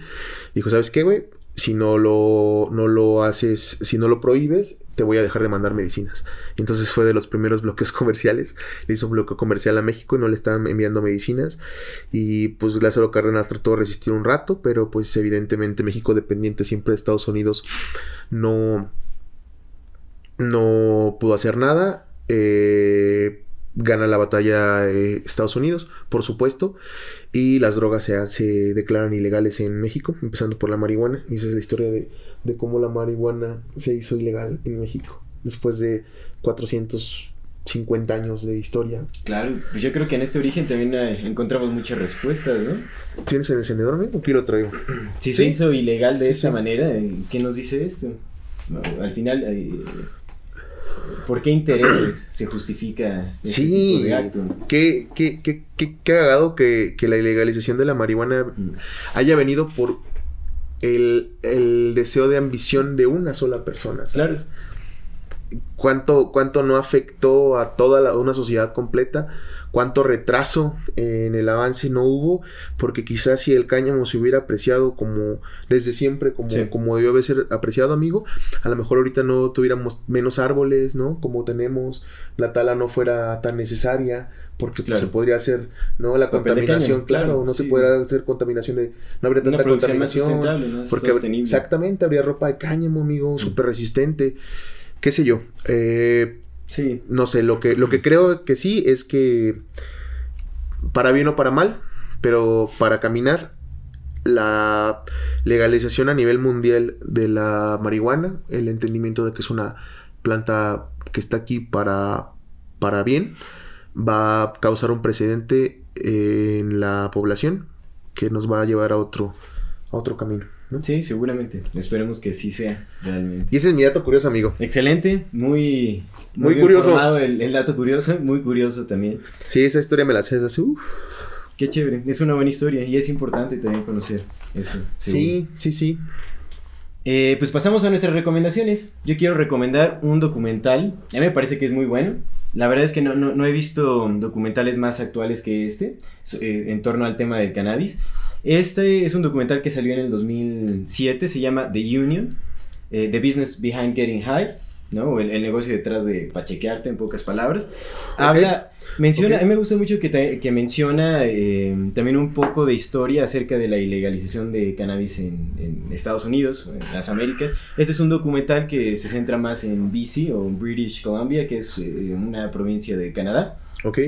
dijo, ¿sabes qué, güey? Si no lo, no lo haces, si no lo prohíbes, te voy a dejar de mandar medicinas. Entonces fue de los primeros bloqueos comerciales. Le hizo un bloqueo comercial a México y no le estaban enviando medicinas. Y pues Lázaro Cárdenas trató de resistir un rato, pero pues evidentemente México dependiente siempre de Estados Unidos no, no pudo hacer nada. Eh, gana la batalla eh, Estados Unidos, por supuesto, y las drogas se, se, declaran ilegales en México, empezando por la marihuana, y esa es la historia de, de, cómo la marihuana se hizo ilegal en México, después de 450 años de historia. Claro, pues yo creo que en este origen también eh, encontramos muchas respuestas, ¿no? ¿Tienes el encendedor, ¿O qué lo traigo? Si se hizo ilegal de sí, esa sí. manera, ¿qué nos dice esto? Al final... Eh, ¿Por qué intereses se justifica este sí, tipo de acto? Qué, qué, qué, qué cagado que, que, la ilegalización de la marihuana mm. haya venido por el, el, deseo de ambición de una sola persona. ¿sabes? Claro. ¿Cuánto, ¿Cuánto no afectó a toda la, una sociedad completa? Cuánto retraso en el avance no hubo, porque quizás si el cáñamo se hubiera apreciado como desde siempre, como, sí. como debió haber ser apreciado, amigo, a lo mejor ahorita no tuviéramos menos árboles, ¿no? Como tenemos, la tala no fuera tan necesaria, porque claro. pues, se podría hacer, ¿no? La Papel contaminación, claro, claro, no sí. se puede hacer contaminación de, no habría tanta contaminación, ¿no? porque exactamente, habría ropa de cáñamo, amigo, mm. súper resistente, qué sé yo, eh, Sí. No sé, lo que, lo que creo que sí es que para bien o para mal, pero para caminar, la legalización a nivel mundial de la marihuana, el entendimiento de que es una planta que está aquí para, para bien, va a causar un precedente en la población que nos va a llevar a otro, a otro camino. ¿No? Sí, seguramente. Esperemos que sí sea realmente. Y ese es mi dato curioso, amigo. Excelente, muy, muy, muy curioso. El, el, dato curioso, muy curioso también. Sí, esa historia me la sé desde uh. Qué chévere, es una buena historia y es importante también conocer eso. Sí, sí, sí. Eh, pues pasamos a nuestras recomendaciones. Yo quiero recomendar un documental. A mí me parece que es muy bueno. La verdad es que no, no, no he visto documentales más actuales que este eh, en torno al tema del cannabis. Este es un documental que salió en el 2007, se llama The Union, eh, The Business Behind Getting High, ¿no? El, el, negocio detrás de pachequearte, en pocas palabras. Okay. Habla, menciona, okay. a mí me gusta mucho que, te, que menciona eh, también un poco de historia acerca de la ilegalización de cannabis en, en, Estados Unidos, en las Américas. Este es un documental que se centra más en BC o British Columbia, que es eh, una provincia de Canadá. Ok.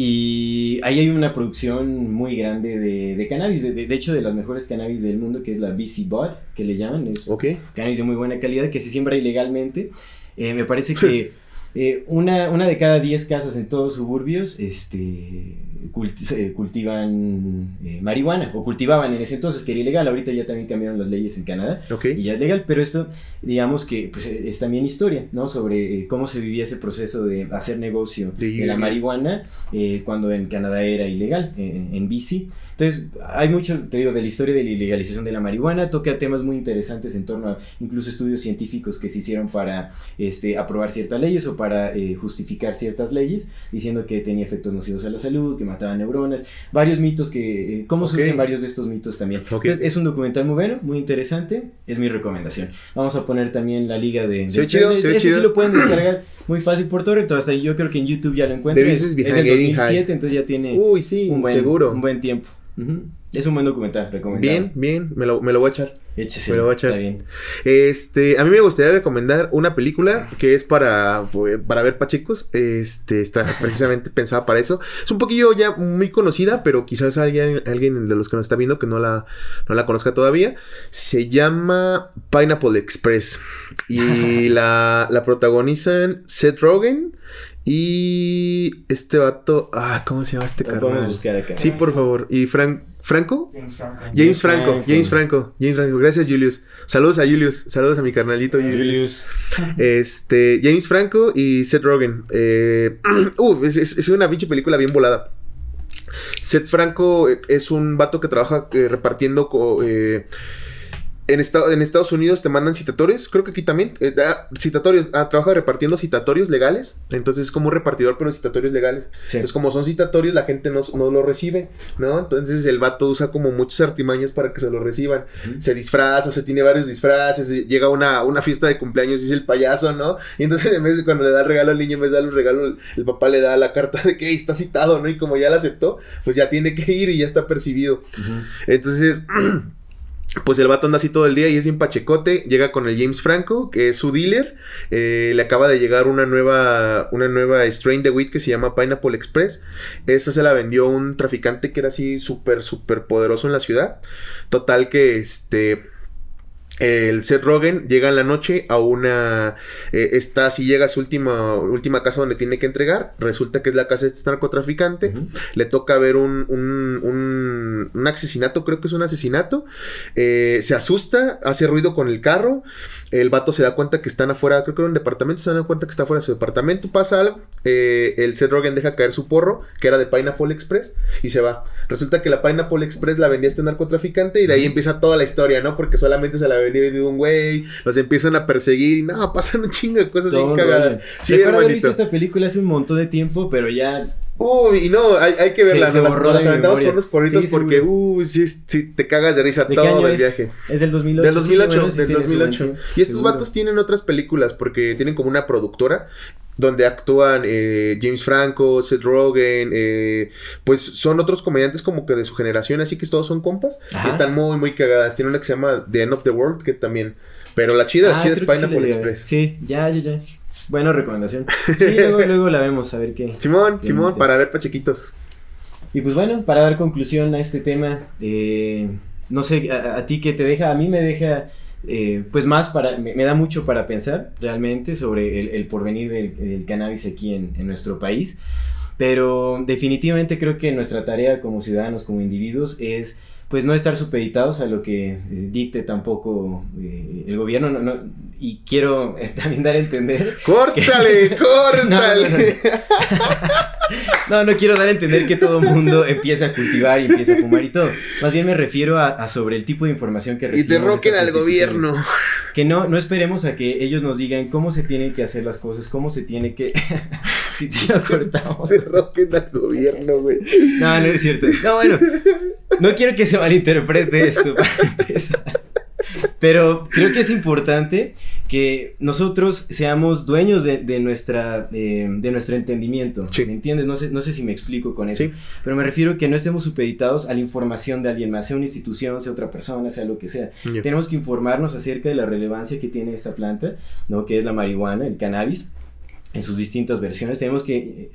Y ahí hay una producción muy grande de, de cannabis, de, de, hecho de las mejores cannabis del mundo, que es la BC Bud, que le llaman, es okay. cannabis de muy buena calidad, que se siembra ilegalmente. Eh, me parece que eh, una, una, de cada 10 casas en todos suburbios este, culti cultivan eh, marihuana, o cultivaban en ese entonces, que era ilegal, ahorita ya también cambiaron las leyes en Canadá, okay. y ya es legal, pero esto, digamos que pues, es también historia, ¿no? Sobre eh, cómo se vivía ese proceso de hacer negocio de, de la marihuana eh, cuando en Canadá era ilegal, en, en BC. Entonces, hay mucho, te digo, de la historia de la ilegalización de la marihuana, toca temas muy interesantes en torno a incluso estudios científicos que se hicieron para este, aprobar ciertas leyes o para eh, justificar ciertas leyes, diciendo que tenía efectos nocivos a la salud, que mataba neuronas, varios mitos que, eh, cómo okay. surgen varios de estos mitos también. Okay. Es un documental muy bueno, muy interesante, es mi recomendación. Vamos a poner también la liga de... de se ve chido, se ve chido. sí lo pueden descargar muy fácil por Torrent, hasta yo creo que en YouTube ya lo encuentran. Es, es del 2007, entonces ya tiene Uy, sí, un buen, seguro. un buen tiempo. Uh -huh. Es un buen documental, recomendado. Bien, bien, me lo, me lo voy a echar. Échese, me lo voy a echar. Está bien. Este, a mí me gustaría recomendar una película que es para, para ver pachecos. Este, está precisamente pensada para eso. Es un poquillo ya muy conocida, pero quizás alguien, alguien de los que nos está viendo que no la, no la conozca todavía. Se llama Pineapple Express. Y la, la protagonizan Seth Rogen. Y este vato, ah, ¿cómo se llama este carnal? buscar acá. Sí, por favor. Y Frank, ¿Franco? James Franco. James Franco, James Franco, James Franco. Gracias, Julius. Saludos a Julius, saludos a mi carnalito Julius. Este, James Franco y Seth Rogen. Eh, uh, es, es, es una pinche película bien volada. Seth Franco es un vato que trabaja eh, repartiendo eh, en, en Estados Unidos te mandan citatorios, creo que aquí también. Eh, citatorios, ah, trabaja repartiendo citatorios legales. Entonces es como un repartidor, pero citatorios legales. Entonces, como son citatorios, la gente no, no, lo recibe, ¿no? Entonces el vato usa como muchas artimañas para que se lo reciban. Se disfraza, o se tiene varios disfraces. Llega una, una fiesta de cumpleaños y es el payaso, ¿no? Y entonces en vez de cuando le da el regalo al niño, en vez de darle un regalo, el, papá le da la carta de que está citado, ¿no? Y como ya la aceptó, pues ya tiene que ir y ya está percibido. Entonces. Pues el vato anda así todo el día y es bien pachecote. Llega con el James Franco, que es su dealer. Eh, le acaba de llegar una nueva, una nueva strain de wheat que se llama Pineapple Express. Esa se la vendió un traficante que era así súper, súper poderoso en la ciudad. Total que este el Seth Rogen llega en la noche a una. Eh, está así, llega a su última, última casa donde tiene que entregar. Resulta que es la casa de este narcotraficante. Le toca ver un, un, un, asesinato, creo que es un asesinato. Eh, se asusta, hace ruido con el carro. El vato se da cuenta que están afuera, creo que era un departamento. Se da cuenta que está afuera de su departamento. Pasa algo. Eh, el Seth Rogen deja caer su porro, que era de Pineapple Express, y se va. Resulta que la Pineapple Express la vendía este narcotraficante. Y de ahí empieza toda la historia, ¿no? Porque solamente se la vendía de un güey, los empiezan a perseguir y no, pasan un chingo de cosas bien cagadas. Sí, Recuerdo haber visto esta película hace un montón de tiempo, pero ya Uy, y no, hay, hay que verla, se, nos, las aventamos por unos porritos porque, uy, sí, sí, te cagas de risa todo el viaje. Es del 2008. Del 2008, del 2008. Y estos vatos tienen otras películas porque tienen como una productora donde actúan eh, James Franco, Seth Rogen, eh, pues son otros comediantes como que de su generación, así que todos son compas. Están muy, muy cagadas. Tiene una que se llama The End of the World, que también... Pero la chida, la ah, chida es Pineapple Express. Sí, ya, ya, ya. Buena recomendación. Sí, luego, luego la vemos, a ver qué. Simón, Simón, para ver pachequitos. Y pues bueno, para dar conclusión a este tema, eh, no sé, a, ti qué te deja, a mí me deja, eh, pues más para, me, da mucho para pensar realmente sobre el, porvenir del, cannabis aquí en, en, nuestro país, pero definitivamente creo que nuestra tarea como ciudadanos, como individuos, es pues no estar supeditados a lo que eh, dicte tampoco eh, el gobierno no, y quiero también dar a entender córtale córtale no, no. Quiero dar a entender que todo mundo empieza a cultivar y empieza a fumar y todo. Más bien me refiero a, sobre el tipo de información que recibimos y derroquen al gobierno. Que no no esperemos a que ellos nos digan cómo se tienen que hacer las cosas cómo se tiene que si, lo cortamos derroquen al gobierno güey no no es cierto no bueno no quiero que se malinterprete esto Pero creo que es importante que nosotros seamos dueños de, nuestra, eh, de nuestro entendimiento. ¿Me entiendes? No sé, no sé si me explico con eso. Pero me refiero que no estemos supeditados a la información de alguien más, sea una institución, sea otra persona, sea lo que sea. Tenemos que informarnos acerca de la relevancia que tiene esta planta, ¿no? Que es la marihuana, el cannabis, en sus distintas versiones. Tenemos que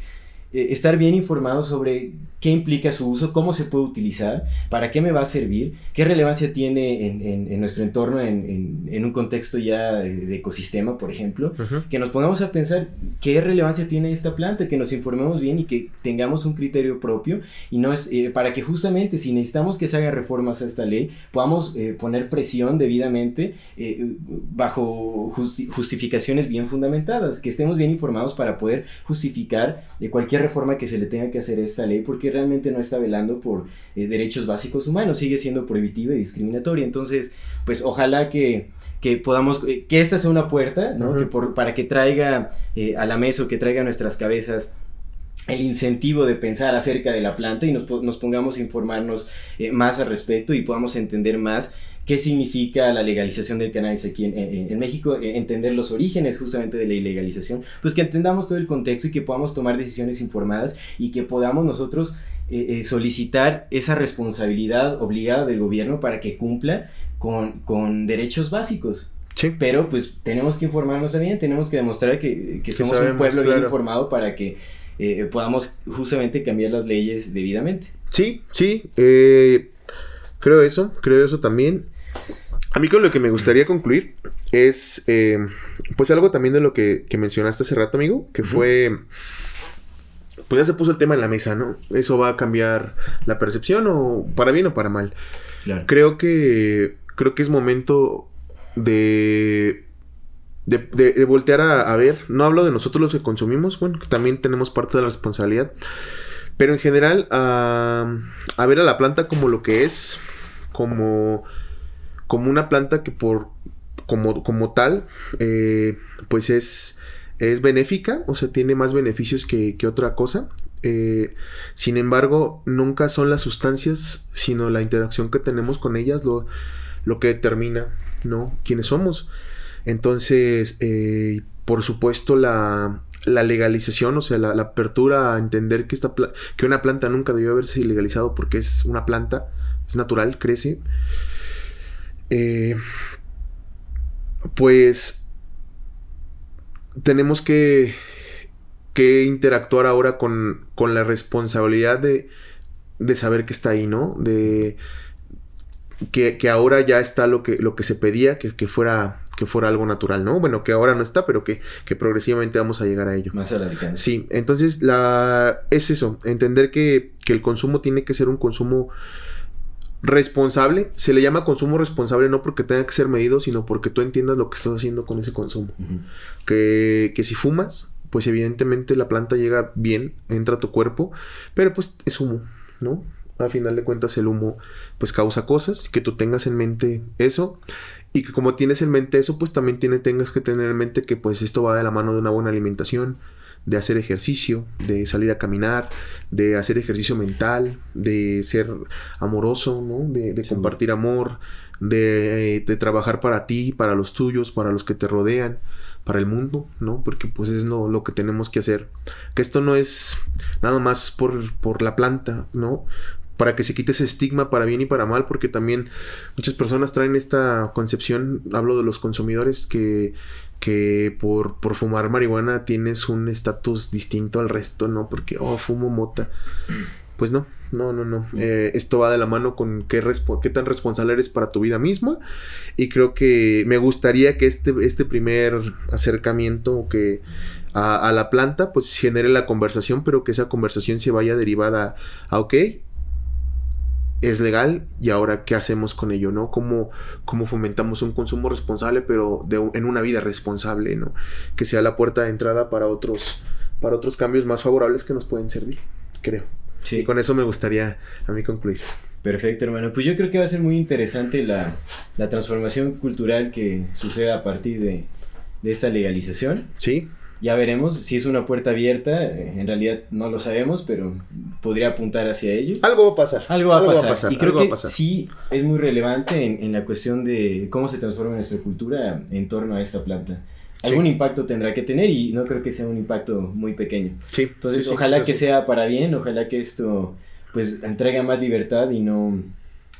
eh, estar bien informado sobre qué implica su uso, cómo se puede utilizar, para qué me va a servir, qué relevancia tiene en, nuestro entorno, en, un contexto ya de, ecosistema, por ejemplo, que nos pongamos a pensar qué relevancia tiene esta planta, que nos informemos bien y que tengamos un criterio propio y no es eh, para que justamente si necesitamos que se haga reformas a esta ley, podamos eh, poner presión debidamente bajo justificaciones bien fundamentadas, que estemos bien informados para poder justificar cualquier reforma que se le tenga que hacer a esta ley porque realmente no está velando por eh, derechos básicos humanos, sigue siendo prohibitiva y discriminatoria. Entonces, pues ojalá que, que podamos, eh, que esta sea una puerta, ¿no? que por, para que traiga eh, a la mesa o que traiga a nuestras cabezas el incentivo de pensar acerca de la planta y nos, nos pongamos a informarnos más al respecto y podamos entender más qué significa la legalización del cannabis aquí en, México, e, entender los orígenes justamente de la ilegalización, pues que entendamos todo el contexto y que podamos tomar decisiones informadas y que podamos nosotros eh, eh, solicitar esa responsabilidad obligada del gobierno para que cumpla con, derechos básicos. Sí. Pero pues tenemos que informarnos también, tenemos que demostrar que, somos un pueblo bien informado para que eh, podamos justamente cambiar las leyes debidamente. Sí, sí, creo eso, creo eso también. A mí con lo que me gustaría concluir es, eh, pues algo también de lo que, mencionaste hace rato, amigo, que fue, pues ya se puso el tema en la mesa, ¿no? Eso va a cambiar la percepción o para bien o para mal. Creo que, creo que es momento de de, voltear a, ver, no hablo de nosotros los que consumimos, bueno, que también tenemos parte de la responsabilidad, pero en general a ver a la planta como lo que es, como como una planta que por como, como tal, eh, pues es, es benéfica, o sea, tiene más beneficios que, que otra cosa. Eh, sin embargo, nunca son las sustancias, sino la interacción que tenemos con ellas lo, lo que determina, ¿no? Quiénes somos. Entonces, eh, por supuesto, la, la, legalización, o sea, la, apertura a entender que, esta que una planta nunca debió haberse ilegalizado porque es una planta, es natural, crece. Eh, pues tenemos que, que interactuar ahora con, con la responsabilidad de, de, saber que está ahí, ¿no? De que, que, ahora ya está lo que, lo que se pedía, que, que, fuera, que fuera algo natural, ¿no? Bueno, que ahora no está, pero que, que progresivamente vamos a llegar a ello. Más al alcance. Sí, entonces la, es eso, entender que, que el consumo tiene que ser un consumo responsable. Se le llama consumo responsable no porque tenga que ser medido, sino porque tú entiendas lo que estás haciendo con ese consumo. Uh -huh. que, que si fumas, pues evidentemente la planta llega bien, entra a tu cuerpo, pero pues es humo, ¿no? A final de cuentas el humo pues causa cosas, que tú tengas en mente eso y que como tienes en mente eso pues también tienes, tengas que tener en mente que pues esto va de la mano de una buena alimentación, de hacer ejercicio, de salir a caminar, de hacer ejercicio mental, de ser amoroso, ¿no? De, de sí. compartir amor, de, de, trabajar para ti, para los tuyos, para los que te rodean, para el mundo, ¿no? Porque pues es lo, lo que tenemos que hacer. Que esto no es nada más por, por la planta, ¿no? Para que se quite ese estigma para bien y para mal, porque también muchas personas traen esta concepción, hablo de los consumidores, que, que por, por fumar marihuana tienes un estatus distinto al resto, ¿no? Porque, oh, fumo mota. Pues no, no, no, no. Eh, esto va de la mano con qué, qué, tan responsable eres para tu vida misma. Y creo que me gustaría que este, este primer acercamiento que a, a, la planta, pues genere la conversación, pero que esa conversación se vaya derivada a, ok, es legal y ahora qué hacemos con ello, ¿no? ¿Cómo, cómo fomentamos un consumo responsable, pero de, en una vida responsable, ¿no? Que sea la puerta de entrada para otros, para otros cambios más favorables que nos pueden servir, creo. Sí. Y con eso me gustaría a mí concluir. Perfecto, hermano. Pues yo creo que va a ser muy interesante la, la transformación cultural que suceda a partir de, de esta legalización. Sí ya veremos si es una puerta abierta. En realidad no lo sabemos, pero podría apuntar hacia ello. Algo va a pasar. Algo va, algo a, pasar. va a pasar. Y creo algo que pasar. sí es muy relevante en, en, la cuestión de cómo se transforma nuestra cultura en torno a esta planta. Algún sí. impacto tendrá que tener y no creo que sea un impacto muy pequeño. Sí. Entonces, sí, ojalá que sea para bien, ojalá que esto pues entregue más libertad y no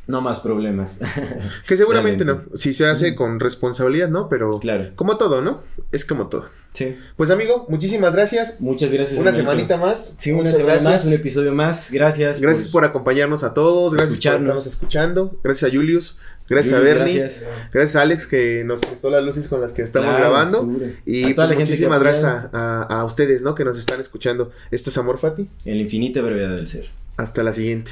no más problemas. que seguramente no. Si se hace con responsabilidad, ¿no? Pero claro. como todo, ¿no? Es como todo. Sí. Pues amigo, muchísimas gracias. Muchas gracias. Una semanita más. Sí, una semana gracias. más, un episodio más. Gracias. Gracias por, por acompañarnos a todos. Gracias por estarnos escuchando. Gracias a Julius. Gracias Julius, a Bernie. Gracias. gracias. a Alex que nos prestó las luces con las que estamos claro, grabando. Seguro. Y pues, muchísimas gracias a, a, a ustedes, ¿no? Que nos están escuchando. Esto es Amor Fati. En la infinita brevedad del ser. Hasta la siguiente.